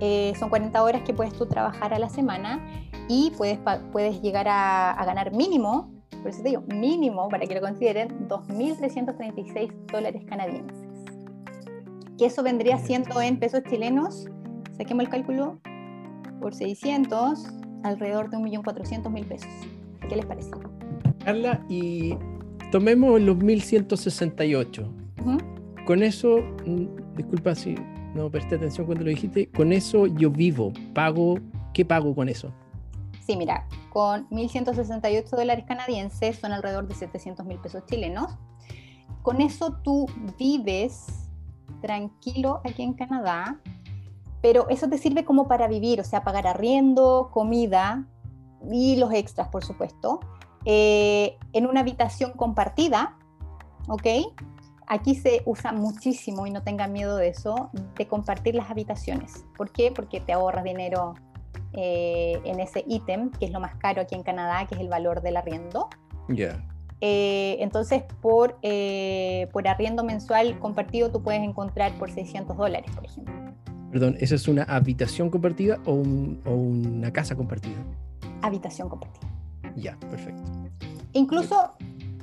Eh, son 40 horas que puedes tú trabajar a la semana y puedes, puedes llegar a, ganar mínimo, por eso te digo, mínimo, para que lo consideren, 2.336 dólares canadienses. Que eso vendría siendo en pesos chilenos, saquemos el cálculo, por 600, alrededor de 1.400.000 pesos. ¿Qué les parece? Carla, y tomemos los 1168. Con eso, mm, disculpa si no presté atención cuando lo dijiste, con eso yo vivo, pago, ¿qué pago con eso? Sí, mira, con 1.168 dólares canadienses son alrededor de 700 mil pesos chilenos. Con eso tú vives tranquilo aquí en Canadá, pero eso te sirve como para vivir, o sea, pagar arriendo, comida y los extras, por supuesto. Eh, en una habitación compartida, ¿ok? Aquí se usa muchísimo, y no tengan miedo de eso, de compartir las habitaciones. ¿Por qué? Porque te ahorras dinero eh, en ese ítem, que es lo más caro aquí en Canadá, que es el valor del arriendo. Ya. Eh, entonces, por, por arriendo mensual compartido, tú puedes encontrar por 600 dólares, por ejemplo. Perdón, ¿esa es una habitación compartida o, o una casa compartida? Habitación compartida. Ya, perfecto. Incluso,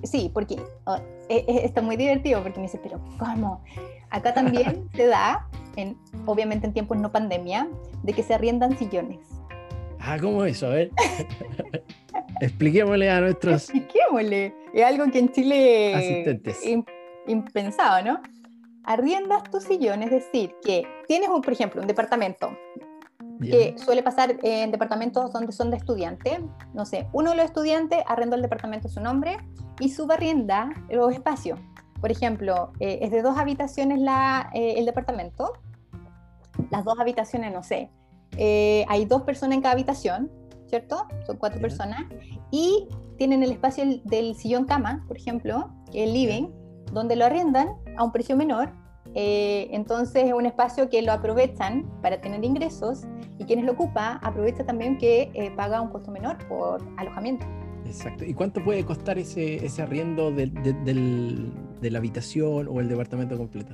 sí, porque oh, e, e, está muy divertido porque me dice, pero ¿cómo? Acá también se da, en, obviamente en tiempos no pandemia, de que se arriendan sillones. Ah, ¿cómo eso? A ver. Expliquémosle a nuestros. Expliquémosle. Es algo que en Chile. Asistentes. impensado, ¿no? Arriendas tu sillón, es decir, que tienes, un, por ejemplo, un departamento que suele pasar en departamentos donde son de estudiante. No sé, uno de los estudiantes arrenda el departamento a su nombre y subarrienda los espacios. Por ejemplo, eh, es de dos habitaciones la, eh, el departamento. Las dos habitaciones, no sé, eh, hay dos personas en cada habitación, ¿cierto? Son cuatro personas. Y tienen el espacio del sillón cama, por ejemplo, el living, donde lo arrendan a un precio menor eh, entonces es un espacio que lo aprovechan para tener ingresos y quienes lo ocupa aprovecha también que eh, paga un costo menor por alojamiento. Exacto. ¿Y cuánto puede costar ese, ese arriendo de, de, la habitación o el departamento completo?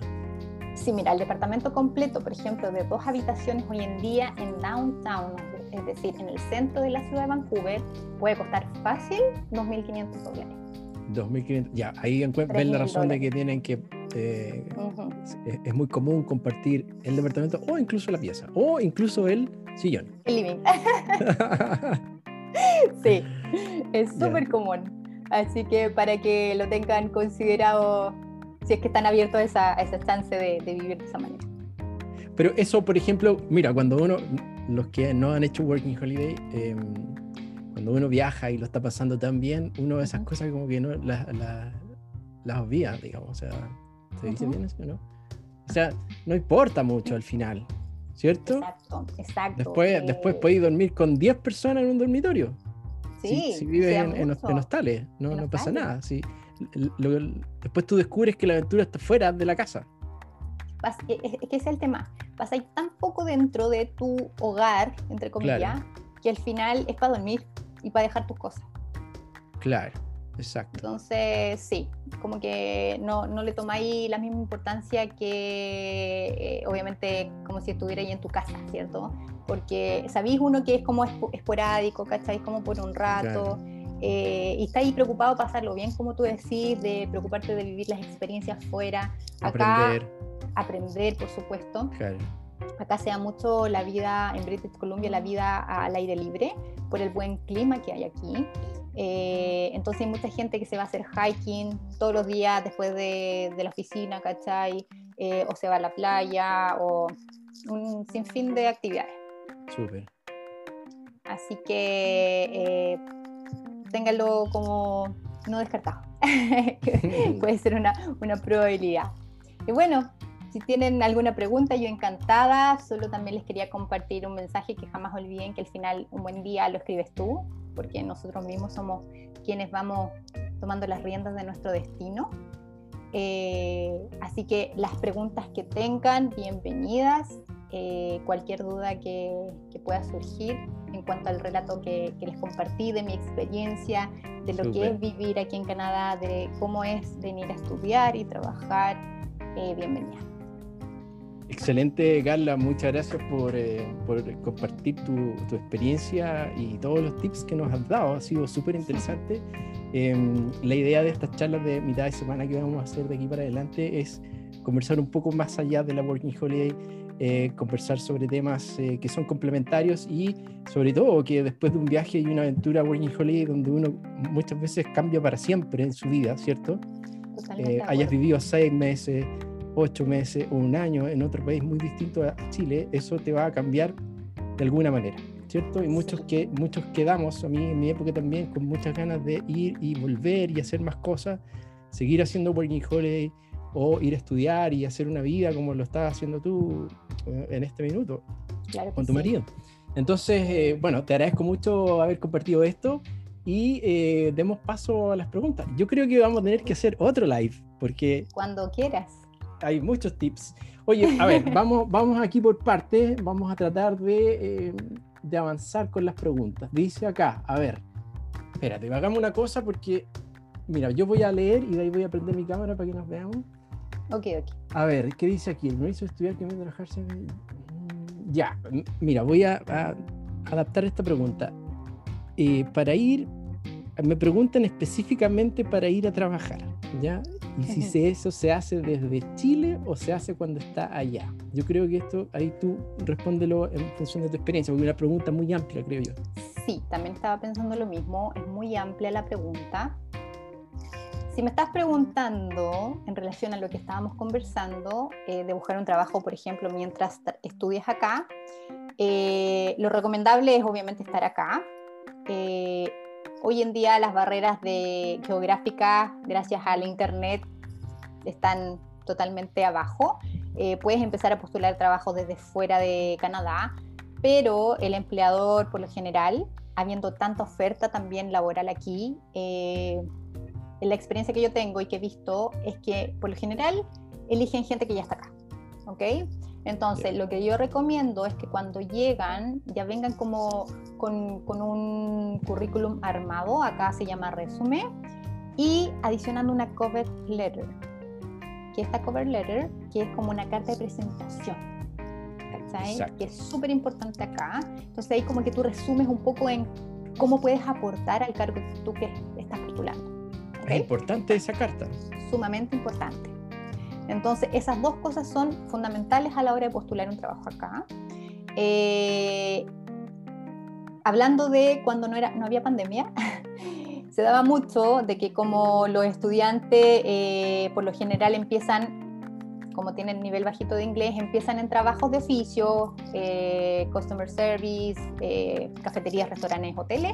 Sí, mira, el departamento completo, por ejemplo, de dos habitaciones hoy en día en downtown, es decir, en el centro de la ciudad de Vancouver, puede costar fácil 2.500 dólares. 2.500, ya, ahí ven la razón de que tienen que... Eh, es, muy común compartir el departamento o incluso la pieza, o incluso el sillón. El living. sí, es súper común. Así que para que lo tengan considerado, si es que están abiertos a esa, esa chance de, vivir de esa manera. Pero eso, por ejemplo, mira, cuando uno, los que no han hecho Working Holiday, em, cuando uno viaja y lo está pasando tan bien, uno de esas cosas como que no las, las, obvia, digamos. O sea, ¿se dice bien eso no? O sea, no importa mucho al final, ¿cierto? Exacto, exacto. Después, después podéis dormir con 10 personas en un dormitorio. Sí, si, vives en, hostales, no, no pasa nada. Después tú descubres que la aventura está fuera de la casa. E, e, es que ese es el tema. Ir tan poco dentro de tu hogar, entre comillas, que al final es para dormir y para dejar tus cosas. Claro, exacto. Entonces, sí, como que no, no le tomáis la misma importancia que, eh, obviamente, como si estuviera ahí en tu casa, ¿cierto? Porque sabéis uno que es como esporádico, ¿cacháis? Como por un rato. Eh, y está ahí preocupado pasarlo bien, como tú decís, de preocuparte de vivir las experiencias fuera. Aprender. aprender, por supuesto. Claro. Acá se da mucho la vida en British Columbia, la vida al aire libre, por el buen clima que hay aquí. Eh, entonces hay mucha gente que se va a hacer hiking todos los días después de, la oficina, ¿cachai? Eh, o se va a la playa, o un sinfín de actividades. Súper. Así que eh, ténganlo como no descartado. Puede ser una, una probabilidad. Y bueno, si tienen alguna pregunta, yo encantada. Solo también les quería compartir un mensaje que jamás olviden que al final un buen día lo escribes tú, porque nosotros mismos somos quienes vamos tomando las riendas de nuestro destino. Eh, así que las preguntas que tengan, bienvenidas. Eh, cualquier duda que, pueda surgir en cuanto al relato que, les compartí de mi experiencia, de lo que es vivir aquí en Canadá, de cómo es venir a estudiar y trabajar, eh, bienvenida. Excelente, Carla. Muchas gracias por, eh, compartir tu, experiencia y todos los tips que nos has dado. Ha sido súper interesante. Em, la idea de estas charlas de mitad de semana que vamos a hacer de aquí para adelante es conversar un poco más allá de la Working Holiday, eh, conversar sobre temas eh, que son complementarios y sobre todo que después de un viaje y una aventura Working Holiday donde uno muchas veces cambia para siempre en su vida, ¿cierto? hayas vivido seis meses, ocho meses o un año en otro país muy distinto a Chile, eso te va a cambiar de alguna manera, ¿cierto? Y muchos, que, muchos quedamos, a mí en mi época también, con muchas ganas de ir y volver y hacer más cosas, seguir haciendo working holiday o ir a estudiar y hacer una vida como lo estás haciendo tú eh, en este minuto con tu marido. Entonces, eh, bueno, te agradezco mucho haber compartido esto y eh, demos paso a las preguntas. Yo creo que vamos a tener que hacer otro live porque... Cuando quieras hay muchos tips. Oye, a ver, vamos, vamos aquí por parte, vamos a tratar de, eh, de, avanzar con las preguntas. Dice acá, a ver, espérate, hagamos una cosa porque, mira, yo voy a leer y de ahí voy a prender mi cámara para que nos veamos. Ok, ok. A ver, ¿qué dice aquí? Me hizo estudiar que me trabajarse. Ya, mira, voy a, adaptar esta pregunta. Eh, para ir, me preguntan específicamente para ir a trabajar, ¿ya? Y si eso se hace desde Chile o se hace cuando está allá. Yo creo que esto, ahí tú respóndelo en función de tu experiencia, porque es una pregunta muy amplia, creo yo. Sí, también estaba pensando lo mismo, es muy amplia la pregunta. Si me estás preguntando en relación a lo que estábamos conversando, eh, de buscar un trabajo, por ejemplo, mientras estudias acá, eh, lo recomendable es obviamente estar acá. Eh, Hoy en día las barreras de geográficas, gracias al Internet, están totalmente abajo. Eh, puedes empezar a postular trabajo desde fuera de Canadá, pero el empleador, por lo general, habiendo tanta oferta también laboral aquí, eh, la experiencia que yo tengo y que he visto es que, por lo general, eligen gente que ya está acá. ¿ok? Entonces, lo que yo recomiendo es que cuando llegan, ya vengan como con, un currículum armado, acá se llama resumen, y adicionando una cover letter. que esta cover letter, que es como una carta de presentación. Que es súper importante acá. Entonces ahí como que tú resumes un poco en cómo puedes aportar al cargo que tú que estás postulando. Es importante esa carta. Sumamente importante. Entonces, esas dos cosas son fundamentales a la hora de postular un trabajo acá. Eh, hablando de cuando no, era, no había pandemia, se daba mucho de que como los estudiantes eh, por lo general empiezan, como tienen nivel bajito de inglés, empiezan en trabajos de oficio, eh, customer service, cafeterías, restaurantes, hoteles,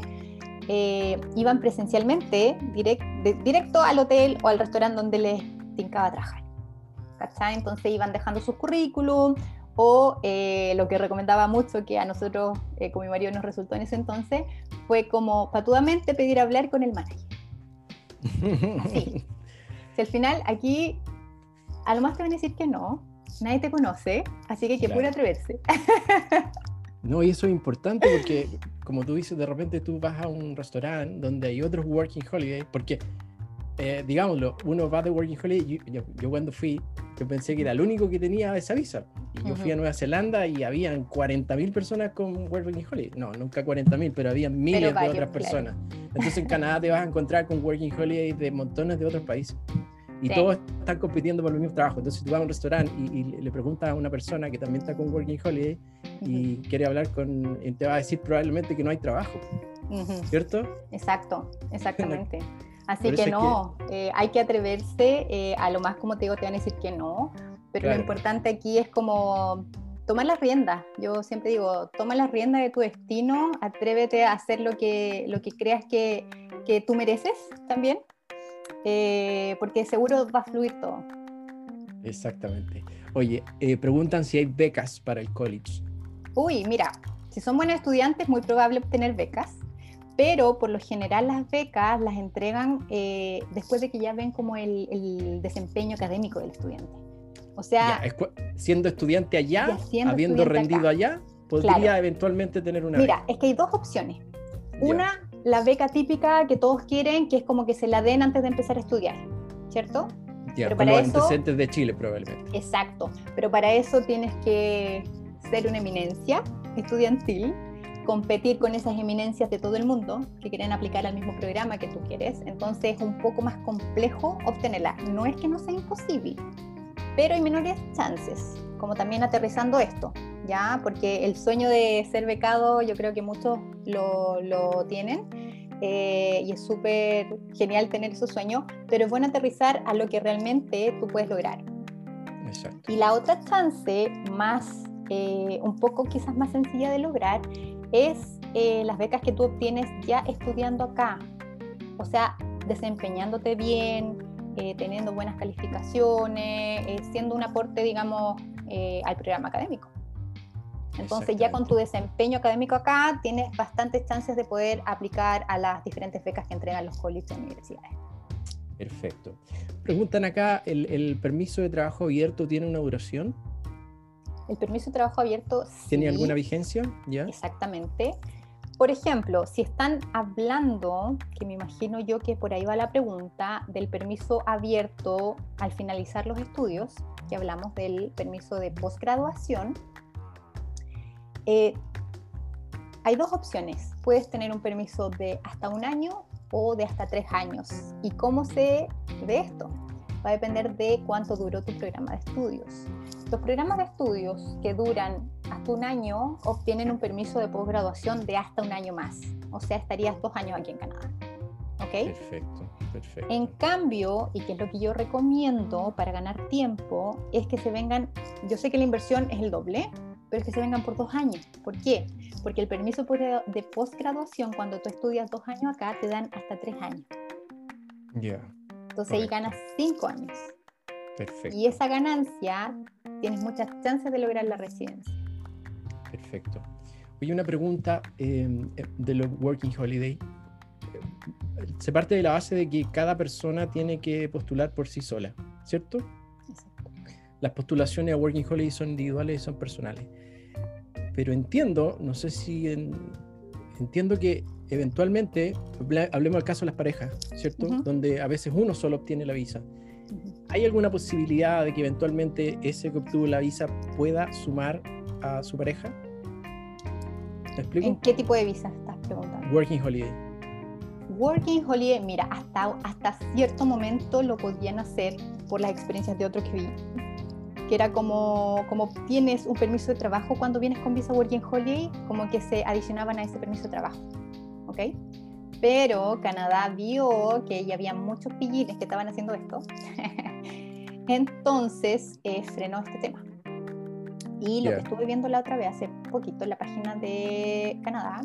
iban presencialmente directo al hotel o al restaurante donde les tincaba trabajar. Entonces iban dejando sus currículum o eh, lo que recomendaba mucho que a nosotros, eh, con mi marido, nos resultó en ese entonces, fue como patudamente pedir hablar con el manager. Así. Si al final aquí a lo más te van a decir que no, nadie te conoce, así que hay que claro. atreverse. no, y eso es importante porque, como tú dices, de repente tú vas a un restaurante donde hay otros working holiday, porque eh, digámoslo, uno va de Working Holiday, yo, cuando fui, yo pensé que era el único que tenía esa visa. Y yo fui a Nueva Zelanda y habían 40.000 personas con Working Holiday. No, nunca 40.000, pero había miles de otras personas. Entonces en Canadá te vas a encontrar con Working Holiday de montones de otros países. Y todos están compitiendo por el mismo trabajo. Entonces tú vas a un restaurante y, le preguntas a una persona que también está con Working Holiday y quiere hablar con, y te va a decir probablemente que no hay trabajo. ¿Cierto? Exacto, exactamente. Así que no, eh, hay que atreverse, eh, a lo más como te digo, te van a decir que no, pero lo importante aquí es como tomar las riendas. Yo siempre digo, toma las riendas de tu destino, atrévete a hacer lo que, lo que creas que, que tú mereces también, eh, porque seguro va a fluir todo. Exactamente. Oye, preguntan si hay becas para el college. Uy, mira, si son buenos estudiantes, es muy probable obtener becas pero por lo general las becas las entregan eh, después de que ya ven como el, desempeño académico del estudiante. O sea, siendo estudiante allá, habiendo rendido allá, podría eventualmente tener una Mira, es que hay dos opciones. Una, la beca típica que todos quieren, que es como que se la den antes de empezar a estudiar, ¿cierto? Ya, pero para los eso, antecedentes de Chile probablemente. Exacto, pero para eso tienes que ser una eminencia estudiantil competir con esas eminencias de todo el mundo que quieren aplicar al mismo programa que tú quieres, entonces es un poco más complejo obtenerla. No es que no sea imposible, pero hay menores chances, como también aterrizando esto, ¿ya? Porque el sueño de ser becado yo creo que muchos lo, lo tienen. Eh, y es súper genial tener esos sueños, pero es bueno aterrizar a lo que realmente tú puedes lograr. Exacto. Y la otra chance, más, eh, un poco quizás más sencilla de lograr, es eh, las becas que tú obtienes ya estudiando acá. O sea, desempeñándote bien, eh, teniendo buenas calificaciones, eh, siendo un aporte, digamos, al programa académico. Entonces ya con tu desempeño académico acá tienes bastantes chances de poder aplicar a las diferentes becas que entregan los colegios y universidades. Perfecto. Preguntan acá, ¿el permiso de trabajo abierto tiene una duración? El permiso de trabajo abierto. ¿Tiene alguna vigencia? ¿Ya? Exactamente. Por ejemplo, si están hablando, que me imagino yo que por ahí va la pregunta, del permiso abierto al finalizar los estudios, que hablamos del permiso de posgraduación, eh, hay dos opciones. Puedes tener un permiso de hasta un año o de hasta tres años. ¿Y cómo se ve esto? Va a depender de cuánto duró tu programa de estudios. Los programas de estudios que duran hasta un año obtienen un permiso de posgraduación de hasta un año más. O sea, estarías dos años aquí en Canadá. ¿Ok? Perfecto, perfecto. En cambio, y que es lo que yo recomiendo para ganar tiempo, es que se vengan, yo sé que la inversión es el doble, pero es que se vengan por dos años. ¿Por qué? Porque el permiso de posgraduación, cuando tú estudias dos años acá, te dan hasta tres años. Ya. Entonces ahí ganas cinco años. Perfecto. Y esa ganancia tienes muchas chances de lograr la residencia. Perfecto. Oye, una pregunta em, de los Working Holiday. Se parte de la base de que cada persona tiene que postular por sí sola, ¿cierto? Exacto. Las postulaciones a Working Holiday son individuales y son personales. Pero entiendo, no sé si entiendo que eventualmente, hablemos del caso de las parejas, ¿cierto? Donde a veces uno solo obtiene la visa ¿Hay alguna posibilidad de que eventualmente ese que obtuvo la visa pueda sumar a su pareja? ¿Me explico? ¿En qué tipo de visa estás preguntando? Working Holiday. Working Holiday, mira, hasta, hasta cierto momento lo podían hacer por las experiencias de otros que vi, que era como, como tienes un permiso de trabajo cuando vienes con visa Working Holiday, como que se adicionaban a ese permiso de trabajo, ¿ok? Pero Canadá vio que ya había muchos pillines que estaban haciendo esto, entonces eh, frenó este tema. Y lo que estuve viendo la otra vez, hace poquito, en la página de Canadá,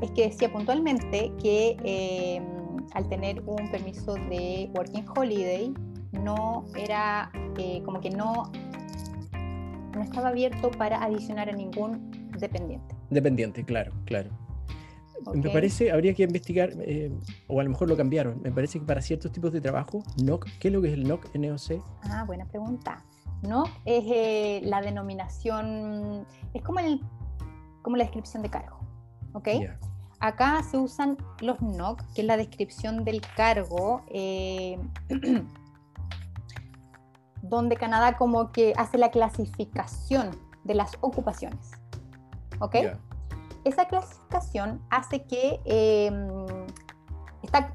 es que decía puntualmente que em, al tener un permiso de Working Holiday, no era eh, como que no, no estaba abierto para adicionar a ningún dependiente. Dependiente, claro, claro. Me parece, habría que investigar, eh, o a lo mejor lo cambiaron. Me parece que para ciertos tipos de trabajo, NOC, ¿qué es lo que es el NOC, NOC? Ah, buena pregunta. NOC es eh, la denominación, es como, el, como la descripción de cargo, ¿ok? Acá se usan los NOC, que es la descripción del cargo, eh, donde Canadá como que hace la clasificación de las ocupaciones, ¿ok? esa clasificación hace que em, está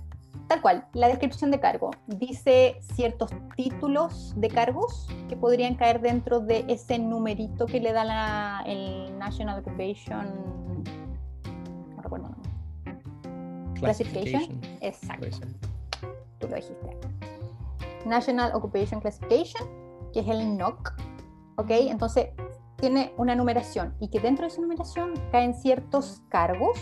tal cual, la descripción de cargo dice ciertos títulos de cargos que podrían caer dentro de ese numerito que le da la, el National Occupation, no recuerdo Classification. Exacto. Tú lo dijiste. National Occupation Classification, que es el NOC. ¿Ok? Entonces, tiene una numeración y que dentro de esa numeración caen ciertos cargos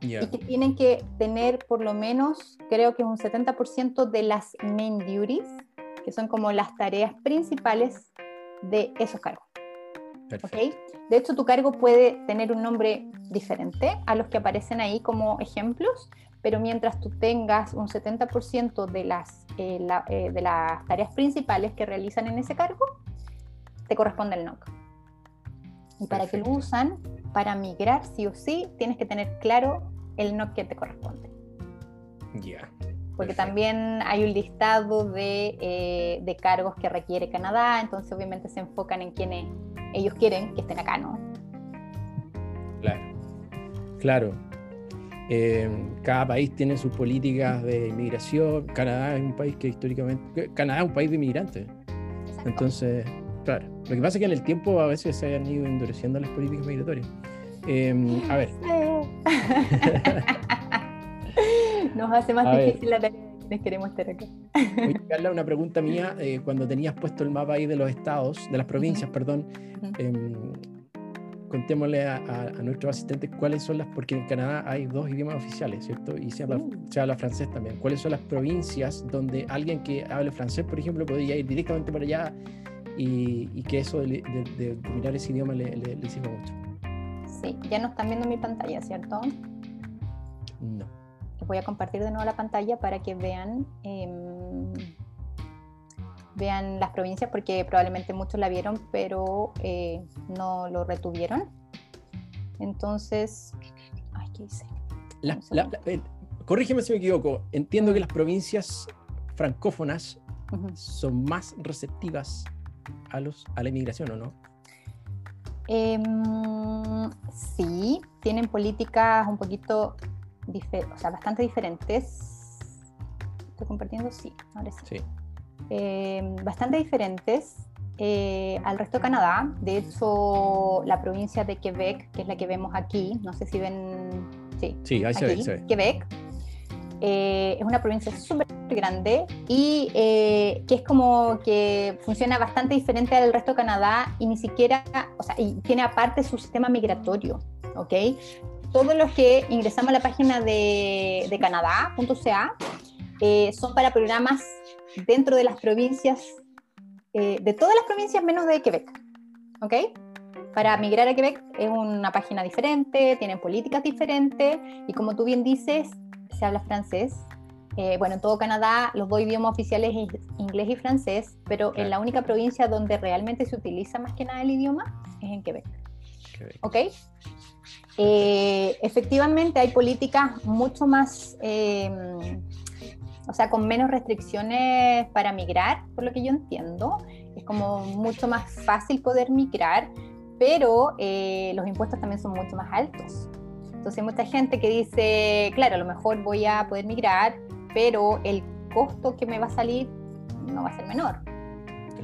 y que tienen que tener por lo menos, creo que un 70% de las main duties, que son como las tareas principales de esos cargos. ¿Okay? De hecho, tu cargo puede tener un nombre diferente a los que aparecen ahí como ejemplos, pero mientras tú tengas un 70% de las, eh, eh, de las tareas principales que realizan en ese cargo, te corresponde el NOC. Y para que lo usan, para migrar sí o sí, tienes que tener claro el no que te corresponde. Ya. Porque también hay un listado de, eh, de, cargos que requiere Canadá, entonces obviamente se enfocan en quienes ellos quieren que estén acá, ¿no? Claro, claro. Eh, cada país tiene sus políticas de inmigración. Canadá es un país que históricamente. Canadá es un país de inmigrantes. Entonces, Claro. Lo que pasa es que en el tiempo a veces se han ido endureciendo las políticas migratorias. Em, a ver. Nos hace más difícil la tarea quienes queremos estar acá. Oye, Carla, una pregunta mía. Eh, cuando tenías puesto el mapa ahí de los estados, de las provincias, perdón, em, contémosle a, nuestros asistentes cuáles son las, porque en Canadá hay dos idiomas oficiales, ¿cierto? Y se habla, se habla, francés también. ¿Cuáles son las provincias donde alguien que hable francés, por ejemplo, podría ir directamente para allá y, que eso de, de, mirar ese idioma le, le, sirve mucho. Sí, ya no están viendo mi pantalla, ¿cierto? No. Les voy a compartir de nuevo la pantalla para que vean, em, vean las provincias, porque probablemente muchos la vieron, pero eh, no lo retuvieron. Entonces, ay, ¿qué hice? Eh, corrígeme si me equivoco. Entiendo que las provincias francófonas son más receptivas a, los, a la inmigración o no? Em, sí, tienen políticas un poquito, o sea, bastante diferentes. ¿Estoy compartiendo? Sí, ahora sí. Em, bastante diferentes eh, al resto de Canadá. De hecho, la provincia de Quebec, que es la que vemos aquí, no sé si ven. Sí, sí ahí se ve. Quebec eh, es una provincia súper grande y eh, que es como que funciona bastante diferente al resto de Canadá y ni siquiera, o sea, y tiene aparte su sistema migratorio, ¿ok? Todos los que ingresamos a la página de, de canadá.ca eh, son para programas dentro de las provincias, de todas las provincias menos de Quebec, ¿ok? Para migrar a Quebec es una página diferente, tienen políticas diferentes y como tú bien dices, se habla francés. Eh, bueno, en todo Canadá los dos idiomas oficiales es inglés y francés, pero en la única provincia donde realmente se utiliza más que nada el idioma es en Quebec. ¿Ok? Eh, efectivamente hay políticas mucho más, o sea, con menos restricciones para migrar, por lo que yo entiendo. Es como mucho más fácil poder migrar, pero eh, los impuestos también son mucho más altos. Entonces hay mucha gente que dice, claro, a lo mejor voy a poder migrar, pero el costo que me va a salir no va a ser menor.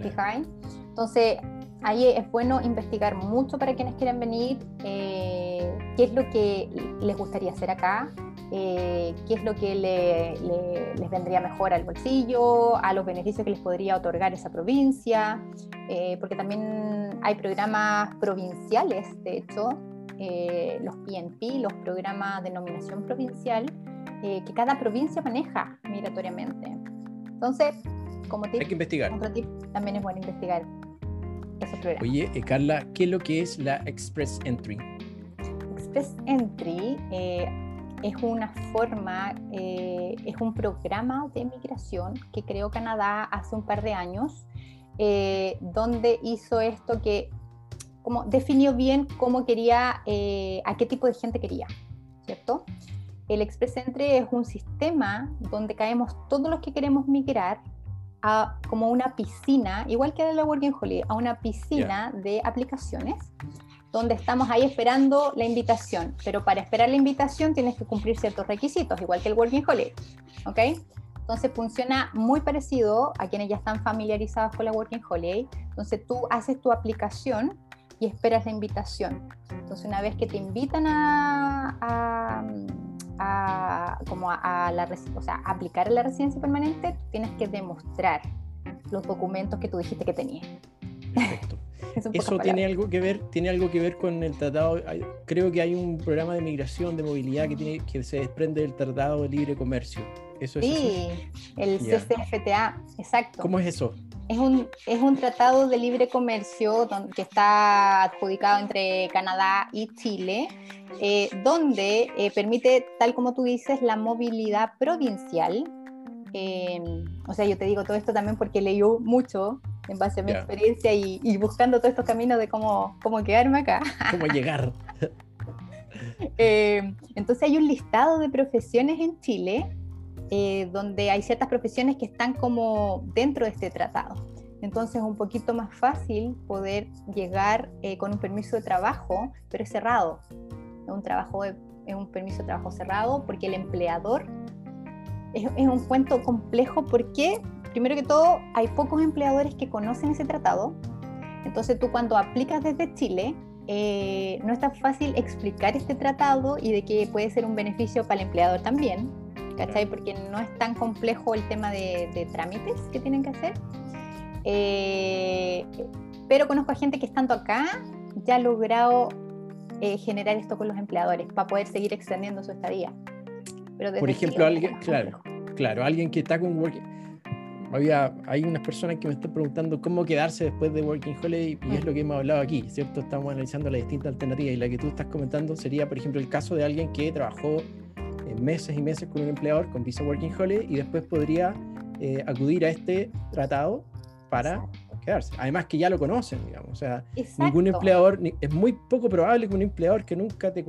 Claro. Entonces ahí es bueno investigar mucho para quienes quieren venir, eh, qué es lo que les gustaría hacer acá, eh, qué es lo que les vendría mejor al bolsillo, a los beneficios que les podría otorgar esa provincia, eh, porque también hay programas provinciales, de hecho, los PNP, los programas de nominación provincial, que cada provincia maneja migratoriamente. Entonces, como tip, hay que investigar. también es bueno investigar Oye, eh, Carla, ¿qué es lo que es la Express Entry? Express Entry eh, es una forma, eh, es un programa de migración que creó Canadá hace un par de años, donde hizo esto que como definió bien cómo quería, a qué tipo de gente quería, ¿cierto? El Express Entry es un sistema donde caemos todos los que queremos migrar a como una piscina, igual que la Working Holiday, a una piscina de aplicaciones donde estamos ahí esperando la invitación. Pero para esperar la invitación tienes que cumplir ciertos requisitos, igual que el Working Holiday. ¿Ok? Entonces funciona muy parecido a quienes ya están familiarizados con la Working Holiday. Entonces tú haces tu aplicación y esperas la invitación. Entonces una vez que te invitan a a, como a, la, o aplicar la residencia permanente, tienes que demostrar los documentos que tú dijiste que tenías. Perfecto. Eso tiene algo que ver, tiene algo que ver con el tratado. Creo que hay un programa de migración, de movilidad que tiene, que se desprende del tratado de libre comercio. ¿Eso es sí, el CCFTA, exacto. ¿Cómo es eso? Es un, es un tratado de libre comercio que está adjudicado entre Canadá y Chile, eh, donde eh, permite, tal como tú dices, la movilidad provincial. Em, o sea, yo te digo todo esto también porque leí mucho en base a mi experiencia y, buscando todos estos caminos de cómo, cómo quedarme acá. Cómo llegar. Em, entonces hay un listado de profesiones en Chile eh, donde hay ciertas profesiones que están como dentro de este tratado. Entonces es un poquito más fácil poder llegar eh, con un permiso de trabajo, pero es cerrado. Es un, trabajo es un permiso de trabajo cerrado porque el empleador es, es un cuento complejo porque, primero que todo, hay pocos empleadores que conocen ese tratado. Entonces tú cuando aplicas desde Chile, eh, no es tan fácil explicar este tratado y de que puede ser un beneficio para el empleador también. ¿cachai? Porque no es tan complejo el tema de, trámites que tienen que hacer. Eh, pero conozco a gente que estando acá ya ha logrado eh, generar esto con los empleadores para poder seguir extendiendo su estadía. Por ejemplo, alguien, claro, claro, alguien que está con Working... Había, hay unas personas que me están preguntando cómo quedarse después de Working Holiday y es lo que hemos hablado aquí, ¿cierto? Estamos analizando las distintas alternativas y la que tú estás comentando sería, por ejemplo, el caso de alguien que trabajó meses y meses con un empleador con visa working holiday y después podría eh, acudir a este tratado para quedarse. Además que ya lo conocen, digamos. O sea, ningún empleador, es muy poco probable que un empleador que nunca te,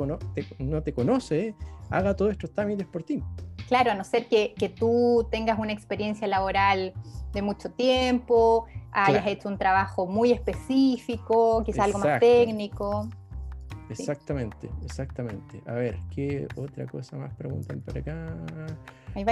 no te conoce haga todos estos trámites por ti. Claro, a no ser que, que tú tengas una experiencia laboral de mucho tiempo, hayas hecho un trabajo muy específico, quizás algo más técnico. Exactamente, exactamente. A ver, ¿qué otra cosa más preguntan por acá?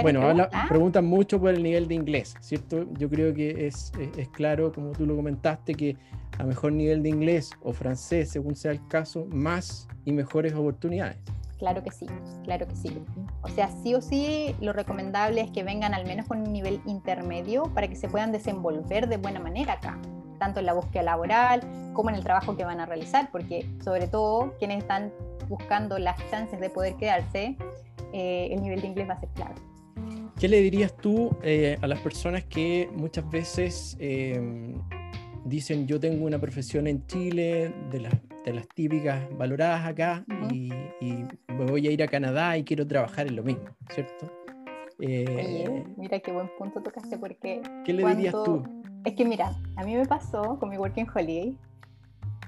Bueno, preguntan mucho por el nivel de inglés, ¿cierto? Yo creo que es, es, claro, como tú lo comentaste, que a mejor nivel de inglés o francés, según sea el caso, más y mejores oportunidades. Claro que sí, claro que sí. O sea, sí o sí, lo recomendable es que vengan al menos con un nivel intermedio para que se puedan desenvolver de buena manera acá tanto en la búsqueda laboral como en el trabajo que van a realizar, porque sobre todo quienes están buscando las chances de poder quedarse, eh, el nivel de inglés va a ser clave. ¿Qué le dirías tú eh, a las personas que muchas veces em, dicen yo tengo una profesión en Chile, de las, de las típicas valoradas acá, y, me voy a ir a Canadá y quiero trabajar en lo mismo, ¿cierto? Eh, mira qué buen punto tocaste porque... ¿Qué le dirías tú? Es que mira, a mí me pasó con mi Working Holiday,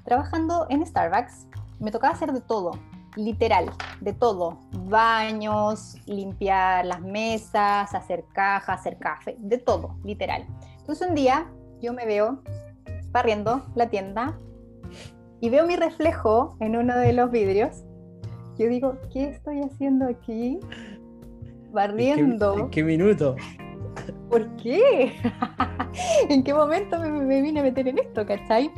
trabajando en Starbucks, me tocaba hacer de todo. Literal, de todo, baños, limpiar las mesas, hacer cajas, hacer café, de todo, literal. Entonces un día yo me veo barriendo la tienda y veo mi reflejo en uno de los vidrios. Yo digo, ¿qué estoy haciendo aquí? Barriendo. ¿En qué, minuto? ¿Por qué? ¿En qué momento me, me, vine a meter en esto, cachai?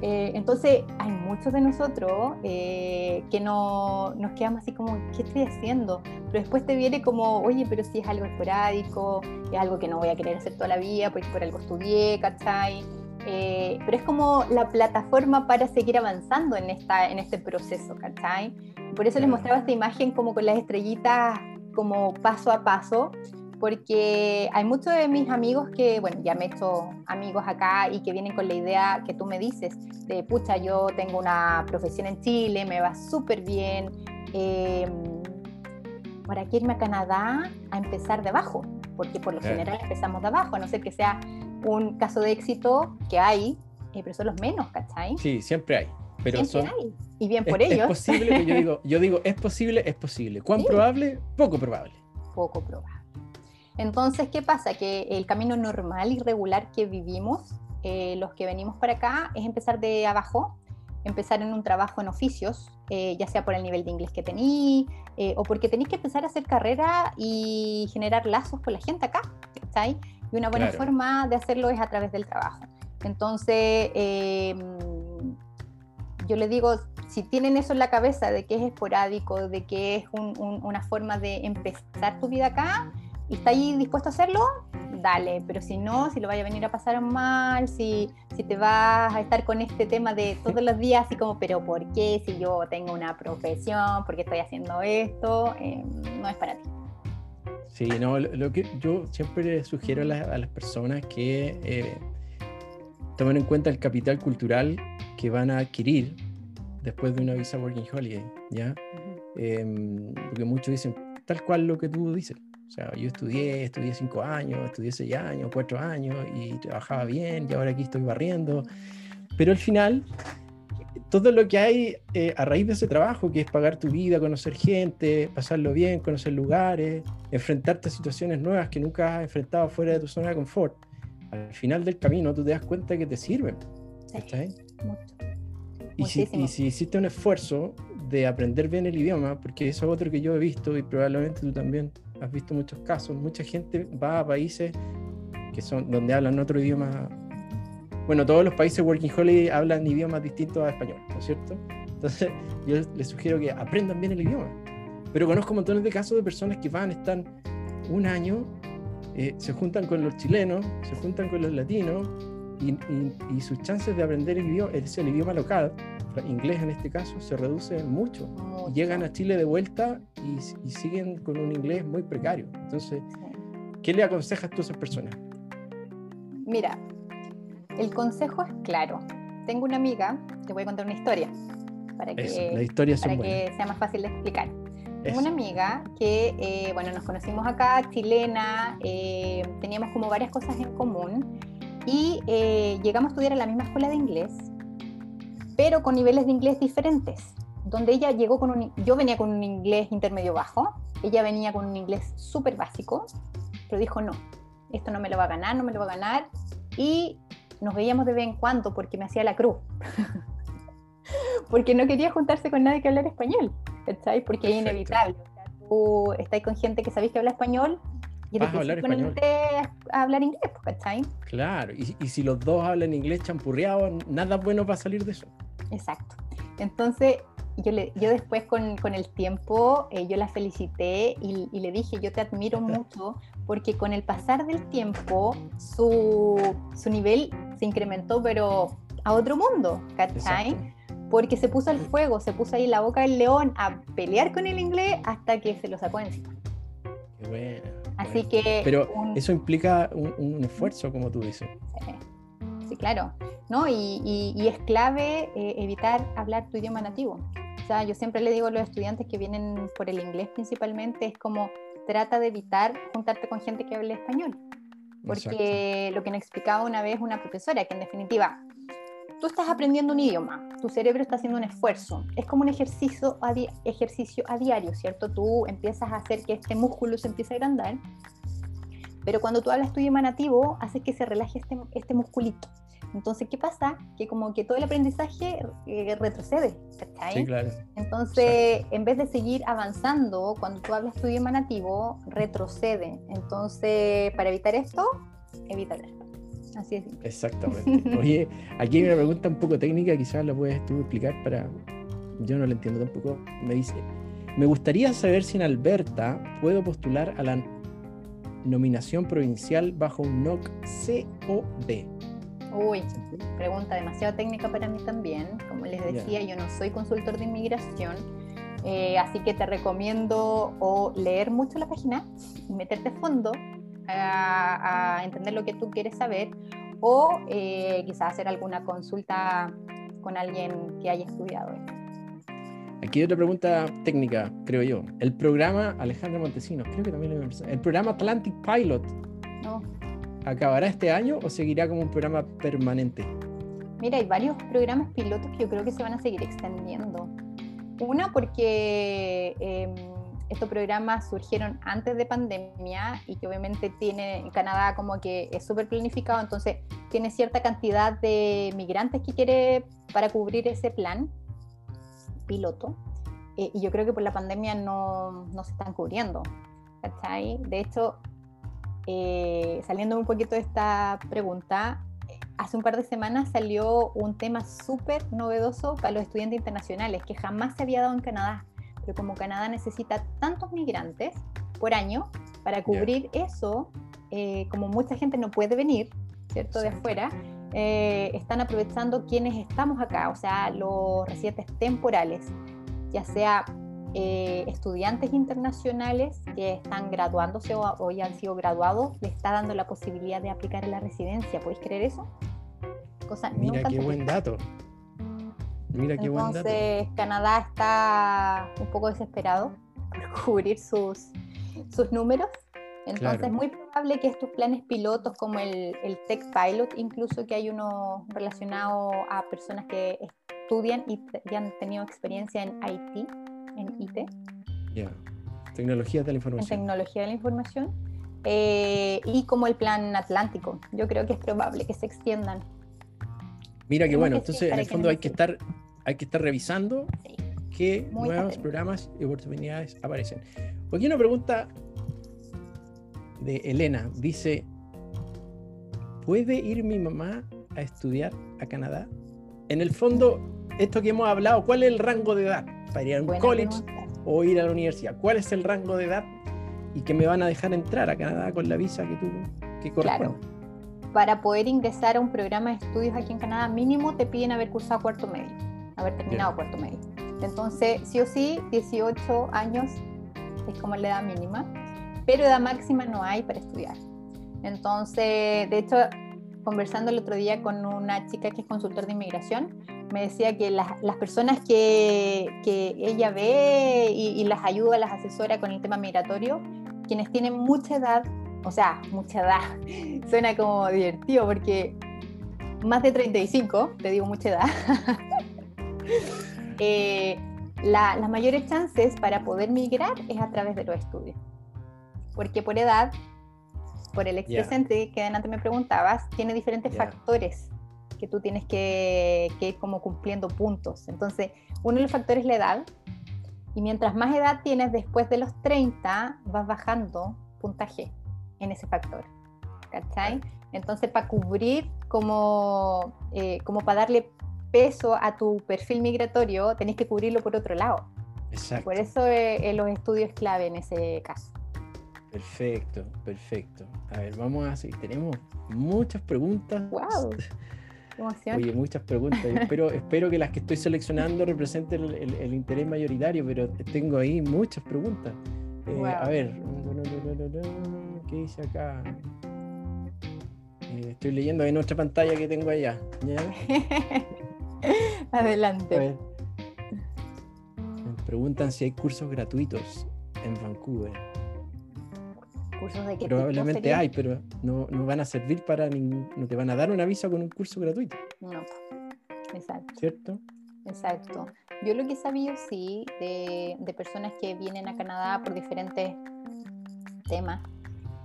Eh, entonces, hay muchos de nosotros eh, que no, nos quedamos así como, ¿qué estoy haciendo? Pero después te viene como, oye, pero si es algo esporádico, es algo que no voy a querer hacer toda la vida, porque por algo estudié, ¿cachai? Eh, pero es como la plataforma para seguir avanzando en, esta, en este proceso, ¿cachai? Por eso les mostraba esta imagen como con las estrellitas, como paso a paso, porque hay muchos de mis amigos que, bueno, ya me he hecho amigos acá y que vienen con la idea que tú me dices, de, pucha, yo tengo una profesión en Chile, me va súper bien, eh, ¿para qué irme a Canadá a empezar de abajo? Porque por lo general empezamos de abajo, a no ser que sea un caso de éxito que hay, eh, pero son los menos, ¿cachai? Sí, siempre hay. Pero siempre hay. Y bien por ellos. Es posible, yo digo, yo digo, es posible, es posible. ¿Cuán probable? Poco probable. Poco probable. Entonces, ¿qué pasa? Que el camino normal y regular que vivimos, eh, los que venimos para acá, es empezar de abajo, empezar en un trabajo en oficios, eh, ya sea por el nivel de inglés que tení, eh, o porque tenéis que empezar a hacer carrera y generar lazos con la gente acá, ¿sabes? Y una buena forma de hacerlo es a través del trabajo. Entonces, yo le digo, si tienen eso en la cabeza de que es esporádico, de que es una forma de empezar tu vida acá, y está ahí dispuesto a hacerlo, dale, pero si no, si lo vaya a venir a pasar mal, si, si te vas a estar con este tema de todos los días, así como, pero ¿por qué? Si yo tengo una profesión, ¿por qué estoy haciendo esto? Eh, no es para ti. Sí, no, lo, que yo siempre sugiero a, las personas que eh, tomen en cuenta el capital cultural que van a adquirir después de una visa Working Holiday, ¿ya? Em, porque muchos dicen tal cual lo que tú dices o sea, yo estudié, estudié cinco años, estudié seis años, cuatro años y trabajaba bien y ahora aquí estoy barriendo. Pero al final, todo lo que hay eh, a raíz de ese trabajo, que es pagar tu vida, conocer gente, pasarlo bien, conocer lugares, enfrentarte a situaciones nuevas que nunca has enfrentado fuera de tu zona de confort, al final del camino tú te das cuenta que te sirven. Sí, y, si, y si hiciste un esfuerzo de aprender bien el idioma, porque eso es otro que yo he visto y probablemente tú también has visto muchos casos, mucha gente va a países que son donde hablan otro idioma. Bueno, todos los países Working Holiday hablan idiomas distintos a español, ¿no es cierto? Entonces, yo les sugiero que aprendan bien el idioma. Pero conozco montones de casos de personas que van, están un año, eh, se juntan con los chilenos, se juntan con los latinos y, y, sus chances de aprender el idioma, es el idioma local, inglés en este caso, se reduce mucho. Llegan a Chile de vuelta y, siguen con un inglés muy precario. Entonces, ¿qué le aconsejas tú a esas personas? Mira, el consejo es claro. Tengo una amiga, te voy a contar una historia para que, para que sea más fácil de explicar. Tengo una amiga que, eh, bueno, nos conocimos acá, chilena, eh, teníamos como varias cosas en común y eh, llegamos a estudiar en la misma escuela de inglés pero con niveles de inglés diferentes, donde ella llegó con un, yo venía con un inglés intermedio bajo, ella venía con un inglés súper básico, pero dijo no, esto no me lo va a ganar, no me lo va a ganar, y nos veíamos de vez en cuando porque me hacía la cruz, porque no quería juntarse con nadie que hablara español, ¿sabes? Porque es inevitable. tú estás con gente que sabéis que habla español y Vas a hablar español. A hablar inglés, ¿cachai? Claro, y, y, si los dos hablan inglés champurreado, nada bueno va a salir de eso. Exacto. Entonces, yo, le, yo después con, con el tiempo, eh, yo la felicité y, y, le dije, yo te admiro mucho porque con el pasar del tiempo su, su nivel se incrementó, pero a otro mundo, ¿cachai? Porque se puso al fuego, se puso ahí la boca del león a pelear con el inglés hasta que se lo sacó encima. Qué bueno. Así que... Pero eso implica un, un, esfuerzo, como tú dices. Sí, claro. ¿no? Y, es clave eh, evitar hablar tu idioma nativo. O sea, yo siempre le digo a los estudiantes que vienen por el inglés principalmente, es como trata de evitar juntarte con gente que hable español. Porque lo que nos explicaba una vez una profesora, que en definitiva, tú estás aprendiendo un idioma, tu cerebro está haciendo un esfuerzo, es como un ejercicio a, ejercicio a diario, ¿cierto? Tú empiezas a hacer que este músculo se empiece a agrandar, pero cuando tú hablas tu idioma nativo, haces que se relaje este, este musculito. Entonces, ¿qué pasa? Que como que todo el aprendizaje eh, retrocede, Sí, claro. Entonces, en vez de seguir avanzando, cuando tú hablas tu idioma nativo, retrocede. Entonces, para evitar esto, evítate. Así es. Exactamente. Oye, aquí hay una pregunta un poco técnica, quizás la puedes tú explicar para... Yo no la entiendo tampoco. Me dice, me gustaría saber si en Alberta puedo postular a la nominación provincial bajo un NOC C o D. Uy, pregunta demasiado técnica para mí también. Como les decía, yo no soy consultor de inmigración, eh, así que te recomiendo o leer mucho la página y meterte a fondo a, entender lo que tú quieres saber o eh, quizás hacer alguna consulta con alguien que haya estudiado Aquí hay otra pregunta técnica, creo yo. El programa Alejandro Montesinos, creo que también lo El programa Atlantic Pilot. ¿Acabará este año o seguirá como un programa permanente? Mira, hay varios programas pilotos que yo creo que se van a seguir extendiendo. Una porque eh, estos programas surgieron antes de pandemia y que obviamente tiene en Canadá como que es súper planificado, entonces tiene cierta cantidad de migrantes que quiere para cubrir ese plan piloto. Eh, y yo creo que por la pandemia no, no se están cubriendo. ¿cachai? De hecho, eh, saliendo un poquito de esta pregunta, hace un par de semanas salió un tema súper novedoso para los estudiantes internacionales que jamás se había dado en Canadá pero como Canadá necesita tantos migrantes por año para cubrir eso, eh, como mucha gente no puede venir, ¿cierto?, de afuera, eh, están aprovechando quienes estamos acá, o sea, los residentes temporales, ya sea eh, estudiantes internacionales que están graduándose o, ya han sido graduados, le está dando la posibilidad de aplicar a la residencia. ¿Podéis creer eso? Cosa Mira qué buen dato. Mira qué Entonces, Canadá está un poco desesperado por cubrir sus, sus números. Entonces, es muy probable que estos planes pilotos, como el, el, Tech Pilot, incluso que hay uno relacionado a personas que estudian y, han tenido experiencia en IT, en IT. Ya, tecnología de la información. En tecnología de la información. Eh, y como el plan atlántico. Yo creo que es probable que se extiendan Mira que bueno, entonces en el fondo hay que estar, hay que estar revisando qué nuevos programas y oportunidades aparecen. Aquí una pregunta de Elena. Dice, ¿puede ir mi mamá a estudiar a Canadá? En el fondo, esto que hemos hablado, ¿cuál es el rango de edad para ir a un college o ir a la universidad? ¿Cuál es el rango de edad y que me van a dejar entrar a Canadá con la visa que tú que corresponde? Claro para poder ingresar a un programa de estudios aquí en Canadá, mínimo te piden haber cursado cuarto medio, haber terminado cuarto medio. Entonces, sí o sí, 18 años es como la edad mínima, pero edad máxima no hay para estudiar. Entonces, de hecho, conversando el otro día con una chica que es consultor de inmigración, me decía que las, personas que, ella ve y, las ayuda, las asesora con el tema migratorio, quienes tienen mucha edad o sea, mucha edad, suena como divertido porque más de 35, te digo mucha edad, eh, las mayores chances para poder migrar es a través de los estudios. Porque por edad, por el expresente que antes me preguntabas, tiene diferentes factores que tú tienes que, que, ir como cumpliendo puntos. Entonces, uno de los factores es la edad, y mientras más edad tienes después de los 30, vas bajando puntaje en ese factor. ¿Cachai? Entonces, para cubrir, como, eh, como para darle peso a tu perfil migratorio, tenés que cubrirlo por otro lado. Exacto. Por eso eh, los estudios clave en ese caso. Perfecto, perfecto. A ver, vamos a seguir. Tenemos muchas preguntas. ¡Wow! Oye, muchas preguntas. espero, espero que las que estoy seleccionando representen el, interés mayoritario, pero tengo ahí muchas preguntas. Eh, a ver, ¿Qué dice acá? Eh, estoy leyendo en otra pantalla que tengo allá. Adelante. Me preguntan si hay cursos gratuitos en Vancouver. ¿Cursos de qué Probablemente hay, pero no, no, van a servir para ningún. No te van a dar una visa con un curso gratuito. No. Exacto. ¿Cierto? Exacto. Yo lo que he sabido, sí, de, personas que vienen a Canadá por diferentes temas,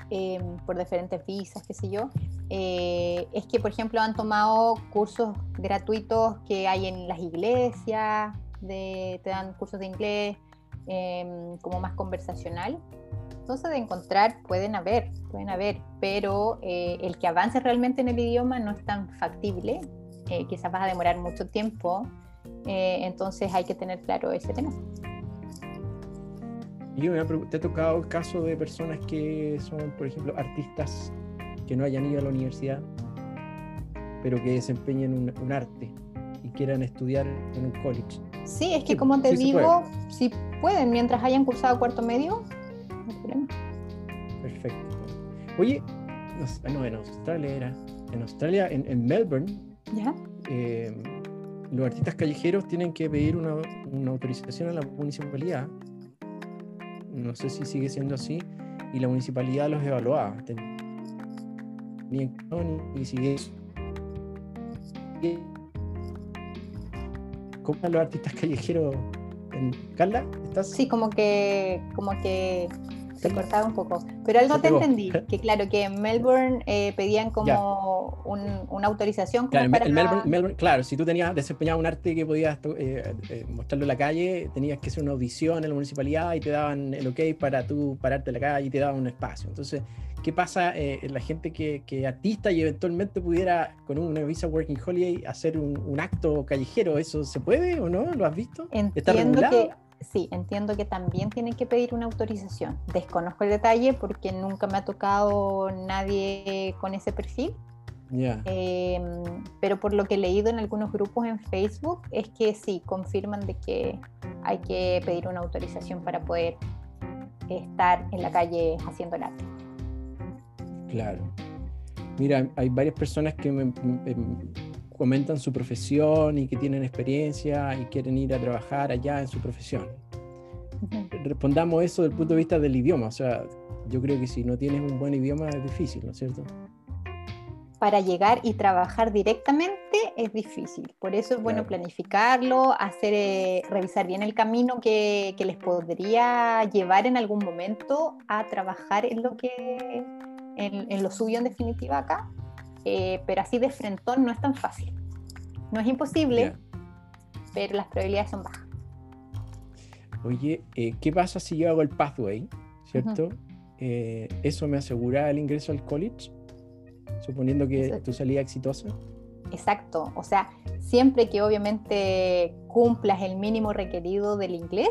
em, por diferentes visas, qué sé yo, eh, es que, por ejemplo, han tomado cursos gratuitos que hay en las iglesias, de, te dan cursos de inglés em, como más conversacional. Entonces, de encontrar, pueden haber, pueden haber, pero eh, el que avance realmente en el idioma no es tan factible. Eh, quizás vas a demorar mucho tiempo eh, entonces hay que tener claro ese tema. Y ¿te ha tocado el caso de personas que son, por ejemplo, artistas que no hayan ido a la universidad, pero que desempeñen un, arte y quieran estudiar en un college? Sí, es que como te digo, si pueden, mientras hayan cursado cuarto medio, problema. Perfecto. Oye, no, en Australia era, en Australia, en, Melbourne, ¿Ya? Eh, los artistas callejeros tienen que pedir una, autorización a la municipalidad. No sé si sigue siendo así. Y la municipalidad los evaluaba. Ni ni sigue. ¿Cómo están los artistas callejeros en Carla? ¿Estás? Sí, como que, como que se cortaba un poco. Pero algo te entendí, que claro, que en Melbourne eh, pedían como una autorización. claro, Melbourne, claro, si tú tenías desempeñado un arte que podías eh, eh, mostrarlo en la calle, tenías que hacer una audición en la municipalidad y te daban el ok para tú pararte en la calle y te daban un espacio. Entonces, ¿qué pasa la gente que, que artista y eventualmente pudiera con una visa Working Holiday hacer un, acto callejero? ¿Eso se puede o no? ¿Lo has visto? Entiendo que sí, entiendo que también tienen que pedir una autorización. Desconozco el detalle porque nunca me ha tocado nadie con ese perfil. Em, pero por lo que he leído en algunos grupos en Facebook es que sí, confirman de que hay que pedir una autorización para poder estar en la calle haciendo el arte. Claro. Mira, hay varias personas que me, comentan su profesión y que tienen experiencia y quieren ir a trabajar allá en su profesión. Respondamos eso desde el punto de vista del idioma. O sea, yo creo que si no tienes un buen idioma es difícil, ¿no es cierto? Para llegar y trabajar directamente es difícil. Por eso es bueno planificarlo, hacer, eh, revisar bien el camino que, que, les podría llevar en algún momento a trabajar en lo que en, en lo suyo en definitiva acá eh, pero así de frentón no es tan fácil. No es imposible, pero las probabilidades son bajas. Oye, eh, ¿qué pasa si yo hago el pathway? ¿Cierto? Eh, ¿Eso me asegura el ingreso al college? Suponiendo que tu salida exitosa. Exacto, o sea, siempre que obviamente cumplas el mínimo requerido del inglés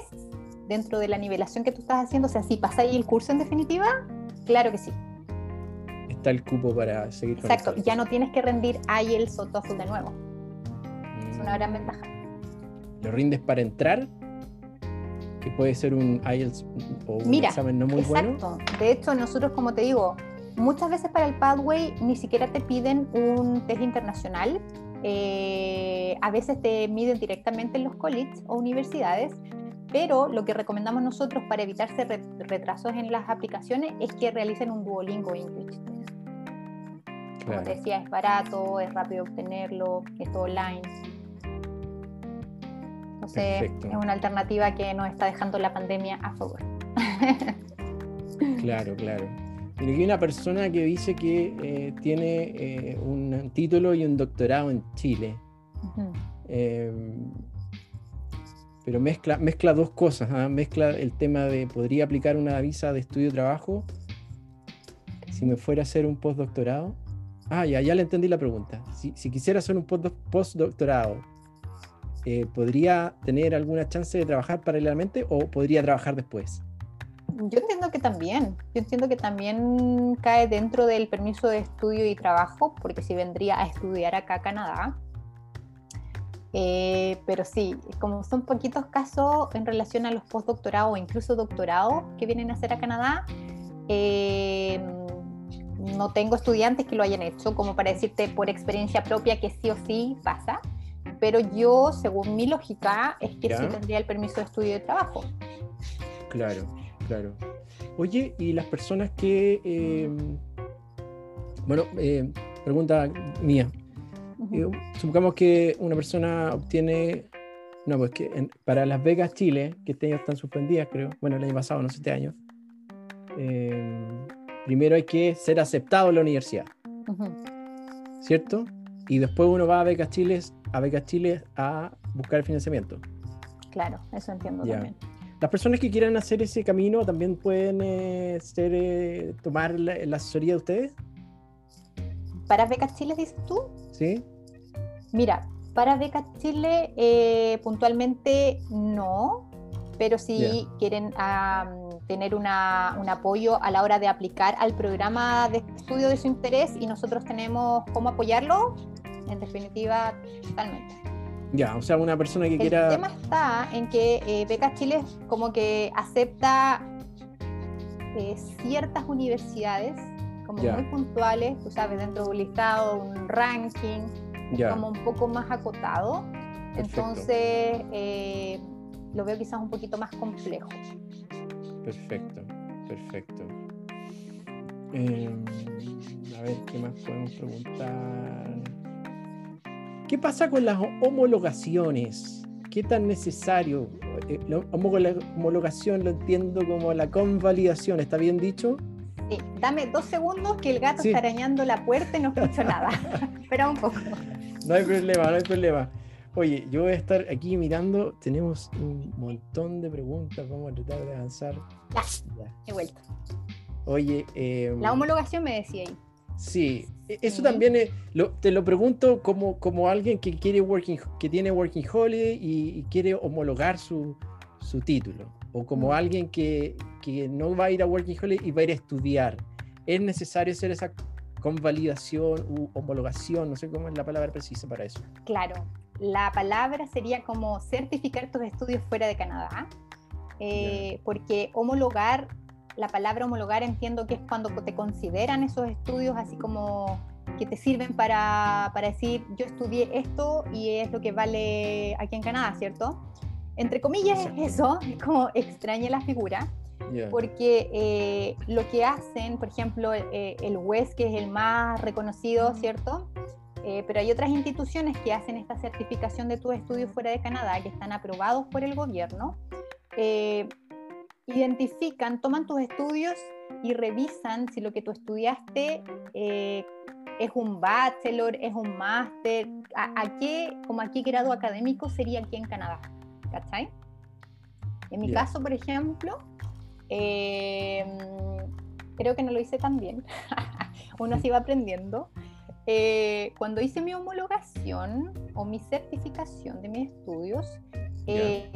dentro de la nivelación que tú estás haciendo, o sea, si pasáis el curso en definitiva, claro que sí está el cupo para seguir Exacto, ya no tienes que rendir IELTS o TOEFL de nuevo. Es una gran ventaja. ¿Lo rindes para entrar? Que puede ser un IELTS o un examen no muy exacto. De hecho, nosotros, como te digo, muchas veces para el Pathway ni siquiera te piden un test internacional. Eh, a veces te miden directamente en los colleges o universidades, pero lo que recomendamos nosotros para evitarse retrasos en las aplicaciones es que realicen un Duolingo English como te decía, es barato, es rápido obtenerlo, es todo online. Entonces es una alternativa que nos está dejando la pandemia a favor. claro, claro. Mira, hay una persona que dice que eh, tiene eh, un título y un doctorado en Chile. Em, pero mezcla, mezcla dos cosas. ¿ah? Mezcla el tema de podría aplicar una visa de estudio-trabajo si me fuera a hacer un postdoctorado. Ah, ya, ya le entendí la pregunta. Si, quisiera hacer un postdoctorado, eh, ¿podría tener alguna chance de trabajar paralelamente o podría trabajar después? Yo entiendo que también, yo entiendo que también cae dentro del permiso de estudio y trabajo, porque si vendría a estudiar acá a Canadá. Eh, pero sí, como son poquitos casos en relación a los postdoctorados o incluso doctorados que vienen a hacer a Canadá, eh, no tengo estudiantes que lo hayan hecho, como para decirte por experiencia propia que sí o sí pasa, pero yo, según mi lógica, es que sí tendría el permiso de estudio y de trabajo. Claro, claro. Oye, y las personas que, em, bueno, eh, pregunta mía, Y, supongamos que una persona obtiene, no, pues que en- para las becas Chile, que este año están suspendidas, creo, bueno, el año pasado, no sé, este año, eh, primero hay que ser aceptado en la universidad. ¿cierto? Y después uno va a becas Chile, a becas Chile a buscar el financiamiento. Claro, eso entiendo Ya. también. Las personas que quieran hacer ese camino también pueden eh, ser, eh, tomar la, la asesoría de ustedes, ¿Para Becas Chile dices tú? ¿sí? Mira, para Becas Chile eh, puntualmente no, pero sí quieren am, tener una- un apoyo a la hora de aplicar al programa de estudio de su interés y nosotros tenemos cómo apoyarlo, en definitiva, totalmente. Ya, o sea, una persona que El quiera... tema está en que eh, Becas Chile como que acepta eh, ciertas universidades como Ya. muy puntuales, tú sabes, dentro de un listado, un ranking, como un poco más acotado. Perfecto. Entonces, eh, lo veo quizás un poquito más complejo. perfecto, perfecto. Eh, a ver, ¿qué más podemos preguntar? ¿Qué pasa con las homologaciones? ¿Qué tan necesario? Eh, La homologación lo entiendo como la convalidación, ¿está bien dicho? Sí, dame dos segundos que el gato Sí. está arañando la puerta y no escucho nada. Espera un poco. No hay problema, no hay problema. Oye, yo voy a estar aquí mirando, tenemos un montón de preguntas, vamos a tratar de avanzar. Ya, Ya. he vuelto. Oye, eh, La homologación me decía ahí. Sí, e- eso también es- lo- te lo pregunto como, como alguien que quiere working, que tiene working holiday y, y quiere homologar su, su título, o como Mm. alguien que, que no va a ir a working holiday y va a ir a estudiar. ¿Es necesario hacer esa convalidación u homologación? No sé cómo es la palabra precisa para eso. Claro, la palabra sería como certificar tus estudios fuera de Canadá, eh, porque homologar, la palabra homologar entiendo que es cuando te consideran esos estudios así como que te sirven para, para decir yo estudié esto y es lo que vale aquí en Canadá, ¿cierto? Entre comillas es eso, es como extraña la figura, porque eh, lo que hacen, por ejemplo, eh, el WES, que es el más reconocido, ¿cierto? Eh, pero hay otras instituciones que hacen esta certificación de tus estudios fuera de Canadá, que están aprobados por el gobierno, eh, identifican, toman tus estudios y revisan si lo que tú estudiaste eh, es un bachelor, es un máster, a, a qué, como a qué grado académico sería aquí en Canadá, ¿cachai? En mi Ya. caso, por ejemplo, eh, creo que no lo hice tan bien. Uno así va aprendiendo. Eh, cuando hice mi homologación o mi certificación de mis estudios, eh,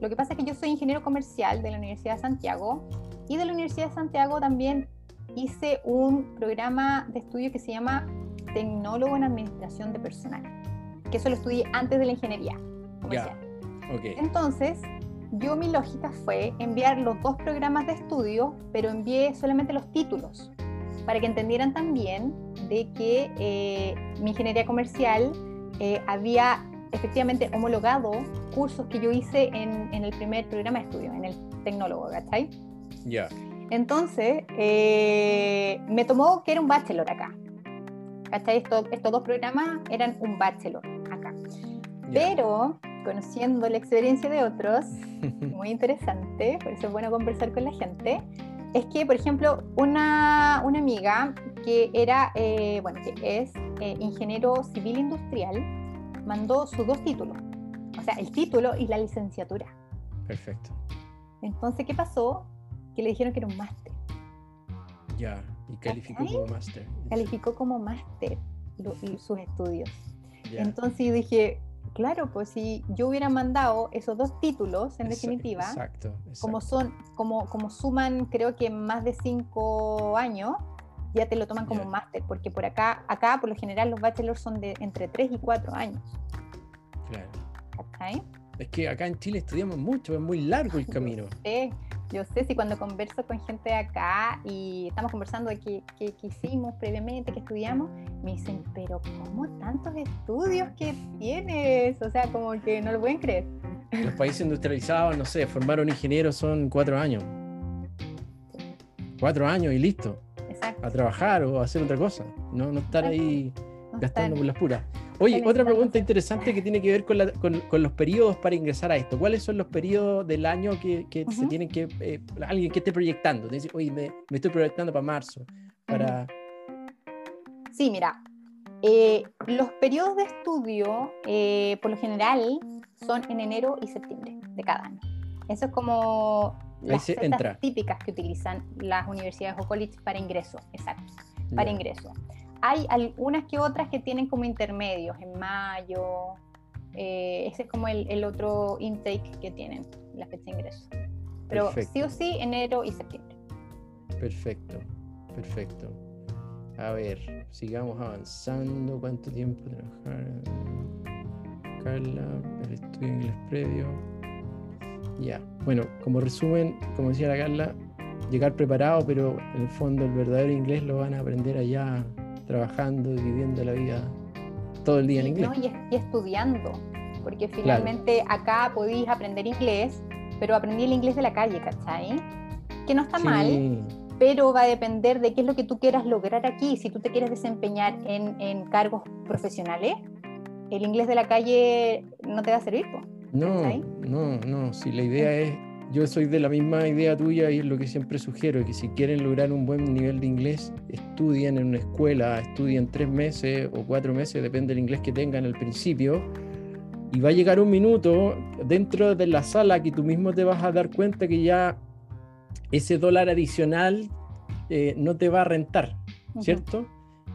lo que pasa es que yo soy ingeniero comercial de la Universidad de Santiago y de la Universidad de Santiago también hice un programa de estudio que se llama Tecnólogo en Administración de Personal, que eso lo estudié antes de la ingeniería comercial. Ok. Entonces, yo mi lógica fue enviar los dos programas de estudio, pero envié solamente los títulos, para que entendieran también de que eh, mi ingeniería comercial eh, había efectivamente homologado cursos que yo hice en, en el primer programa de estudio, en el tecnólogo, ¿cachai? Ya. Entonces, eh, me tomó que era un bachelor acá. ¿Cachai? Estos, estos dos programas eran un bachelor acá. ya. Pero, conociendo la experiencia de otros, muy interesante, por eso es bueno conversar con la gente, es que, por ejemplo, una, una amiga que era, eh, bueno, que es eh, ingeniero civil industrial, mandó sus dos títulos, o sea, el título y la licenciatura. Perfecto. Entonces, ¿qué pasó? Que le dijeron que era un máster. Ya. Y calificó como máster. Calificó como máster sus estudios. Entonces yo dije, claro, pues si yo hubiera mandado esos dos títulos, en definitiva, Exacto. como son, como, como suman creo que más de cinco años, ya te lo toman como un máster, porque por acá, acá por lo general los bachelors son de entre tres y cuatro años. Claro. Es que acá en Chile estudiamos mucho, es muy largo el camino. sé, yo sé si cuando converso con gente de acá y estamos conversando de qué, qué- qué hicimos previamente, qué estudiamos, me dicen, pero ¿cómo tantos estudios que tienes? O sea, como que no lo pueden creer. Los países industrializados, no sé, formar un ingeniero son cuatro años. Cuatro años y listo. Exacto. A trabajar o a hacer otra cosa. No, no estar ahí No gastando están- por las puras. Oye, otra pregunta interesante que tiene que ver con, los periodos para ingresar a esto. ¿Cuáles son los periodos del año que, se tienen que, eh, alguien que esté proyectando? Dice, oye, me, estoy proyectando para marzo, para... Sí, mira, eh, los periodos de estudio, eh, por lo general, son en enero y septiembre de cada año. Eso es como las fechas típicas que utilizan las universidades o colleges para ingreso, exacto, para ingreso. Hay algunas que otras que tienen como intermedios en mayo. Eh, ese es como el, otro intake que tienen, la fecha de ingreso. Pero sí o sí, enero y septiembre. Perfecto, perfecto. A ver, sigamos avanzando. ¿Cuánto tiempo trabajar? Carla, el estudio en inglés previo. Ya, bueno, como resumen, como decía la Carla, llegar preparado, pero en el fondo el verdadero inglés lo van a aprender allá trabajando y viviendo la vida todo el día en inglés. y, estudiando, porque finalmente acá podéis aprender inglés, pero aprendí el inglés de la calle, ¿cachai? Que no está mal, pero va a depender de qué es lo que tú quieras lograr aquí. Si tú te quieres desempeñar en, en cargos profesionales, el inglés de la calle no te va a servir. No, no, no. Si la idea es yo soy de la misma idea tuya y es lo que siempre sugiero, que si quieren lograr un buen nivel de inglés, estudien en una escuela, estudien tres meses o cuatro meses, depende del inglés que tengan al principio, y va a llegar un minuto dentro de la sala que tú mismo te vas a dar cuenta que ya ese dólar adicional eh, no te va a rentar, ¿cierto?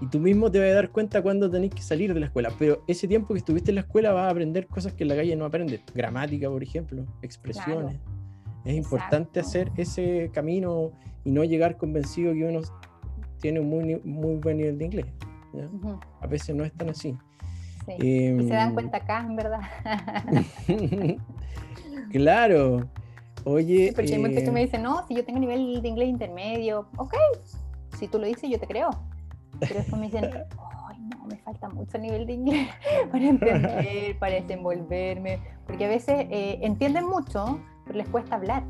Y tú mismo te vas a dar cuenta cuando tenés que salir de la escuela. Pero ese tiempo que estuviste en la escuela vas a aprender cosas que en la calle no aprendes. Gramática, por ejemplo, expresiones. Es importante hacer ese camino y no llegar convencido que uno tiene un muy, muy buen nivel de inglés. A veces no es tan así. y se dan em, cuenta acá, en verdad. claro. Oye. porque hay muchos que me eh, dicen, no, si yo tengo nivel de inglés intermedio, ok, si tú lo dices, yo te creo. Pero después me dicen, ay, no, me falta mucho nivel de inglés para entender, para desenvolverme. Porque a veces eh, entienden mucho, pero les cuesta hablar.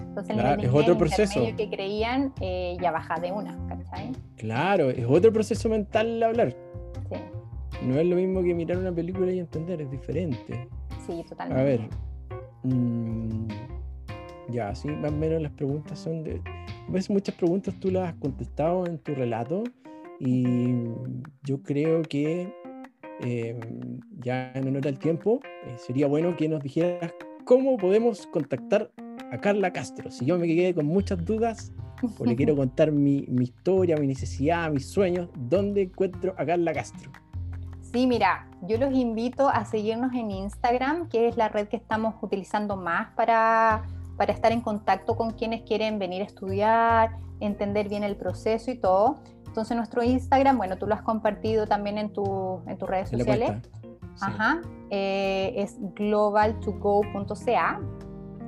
Entonces, claro, es otro proceso. que creían eh, ya baja de una, ¿cachai? Claro, es otro proceso mental hablar. Sí. No es lo mismo que mirar una película y entender, es diferente. Sí, totalmente. A ver. Mm, ya, sí, más o menos las preguntas son de. Ves, muchas preguntas tú las has contestado en tu relato y yo creo que eh, ya en honor al tiempo eh, sería bueno que nos dijeras ¿cómo podemos contactar a Carla Castro? Si yo me quedé con muchas dudas o le quiero contar mi, historia, mi necesidad, mis sueños, ¿dónde encuentro a Carla Castro? Sí, mira, yo los invito a seguirnos en Instagram, que es la red que estamos utilizando más para, para estar en contacto con quienes quieren venir a estudiar, entender bien el proceso y todo. Entonces nuestro Instagram, bueno, tú lo has compartido también en, tu, en tus redes sociales. Ajá, eh, es global2go.ca.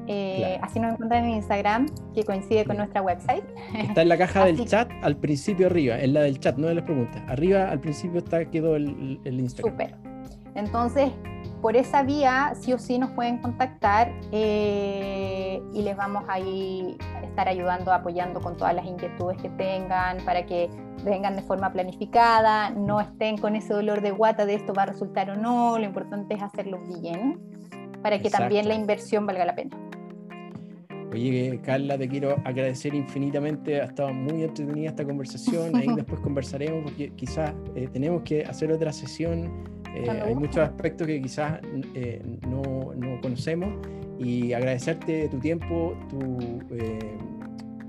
Eh, así nos encuentran en Instagram, que coincide con nuestra website. Está en la caja del chat al principio arriba, en la del chat, no de las preguntas. Arriba al principio está quedó el, el Instagram. Súper. Entonces, por esa vía, sí o sí nos pueden contactar eh, y les vamos a estar ayudando, apoyando con todas las inquietudes que tengan para que vengan de forma planificada, no estén con ese dolor de guata de esto va a resultar o no, lo importante es hacerlo bien para que también la inversión valga la pena. Oye, Carla, te quiero agradecer infinitamente. Ha estado muy entretenida esta conversación. Ahí después conversaremos porque quizás eh, tenemos que hacer otra sesión. Eh, hay muchos aspectos que quizás eh, no, no, conocemos. Y agradecerte tu tiempo, tu,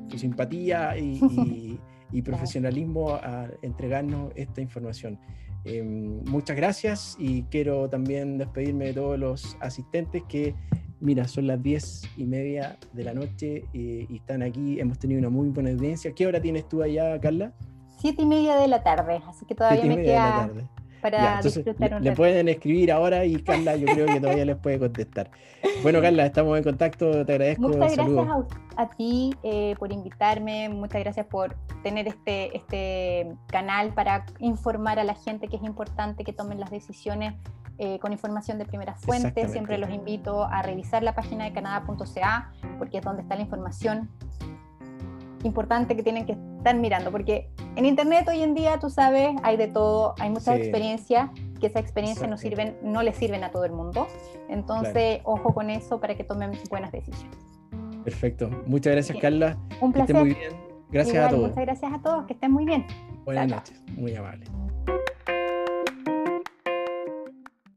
tu simpatía y y profesionalismo a entregarnos esta información. Em, muchas gracias y quiero también despedirme de todos los asistentes que, mira, son las diez y media de la noche eh, y están aquí. Hemos tenido una muy buena audiencia. ¿Qué hora tienes tú allá, Carla? Siete y media de la tarde, así que todavía me queda para disfrutar le, pueden escribir ahora y Carla yo creo que todavía les puede contestar. Bueno, Carla, estamos en contacto, te agradezco. Muchas gracias a, ti eh, por invitarme, muchas gracias por tener este, este canal para informar a la gente que es importante que tomen las decisiones eh, con información de primera fuente. Siempre los invito a revisar la página de canadá.ca porque es donde está la información importante que tienen que estar mirando, porque en Internet hoy en día, tú sabes, hay de todo, hay muchas experiencias que esa experiencia no, sirven, no le sirven a todo el mundo. Entonces, ojo con eso para que tomen buenas decisiones. Perfecto. Muchas gracias, Carla. Un placer. Que estén muy bien. Gracias a todos. Muchas gracias a todos. Que estén muy bien. Buenas noches. Muy amable.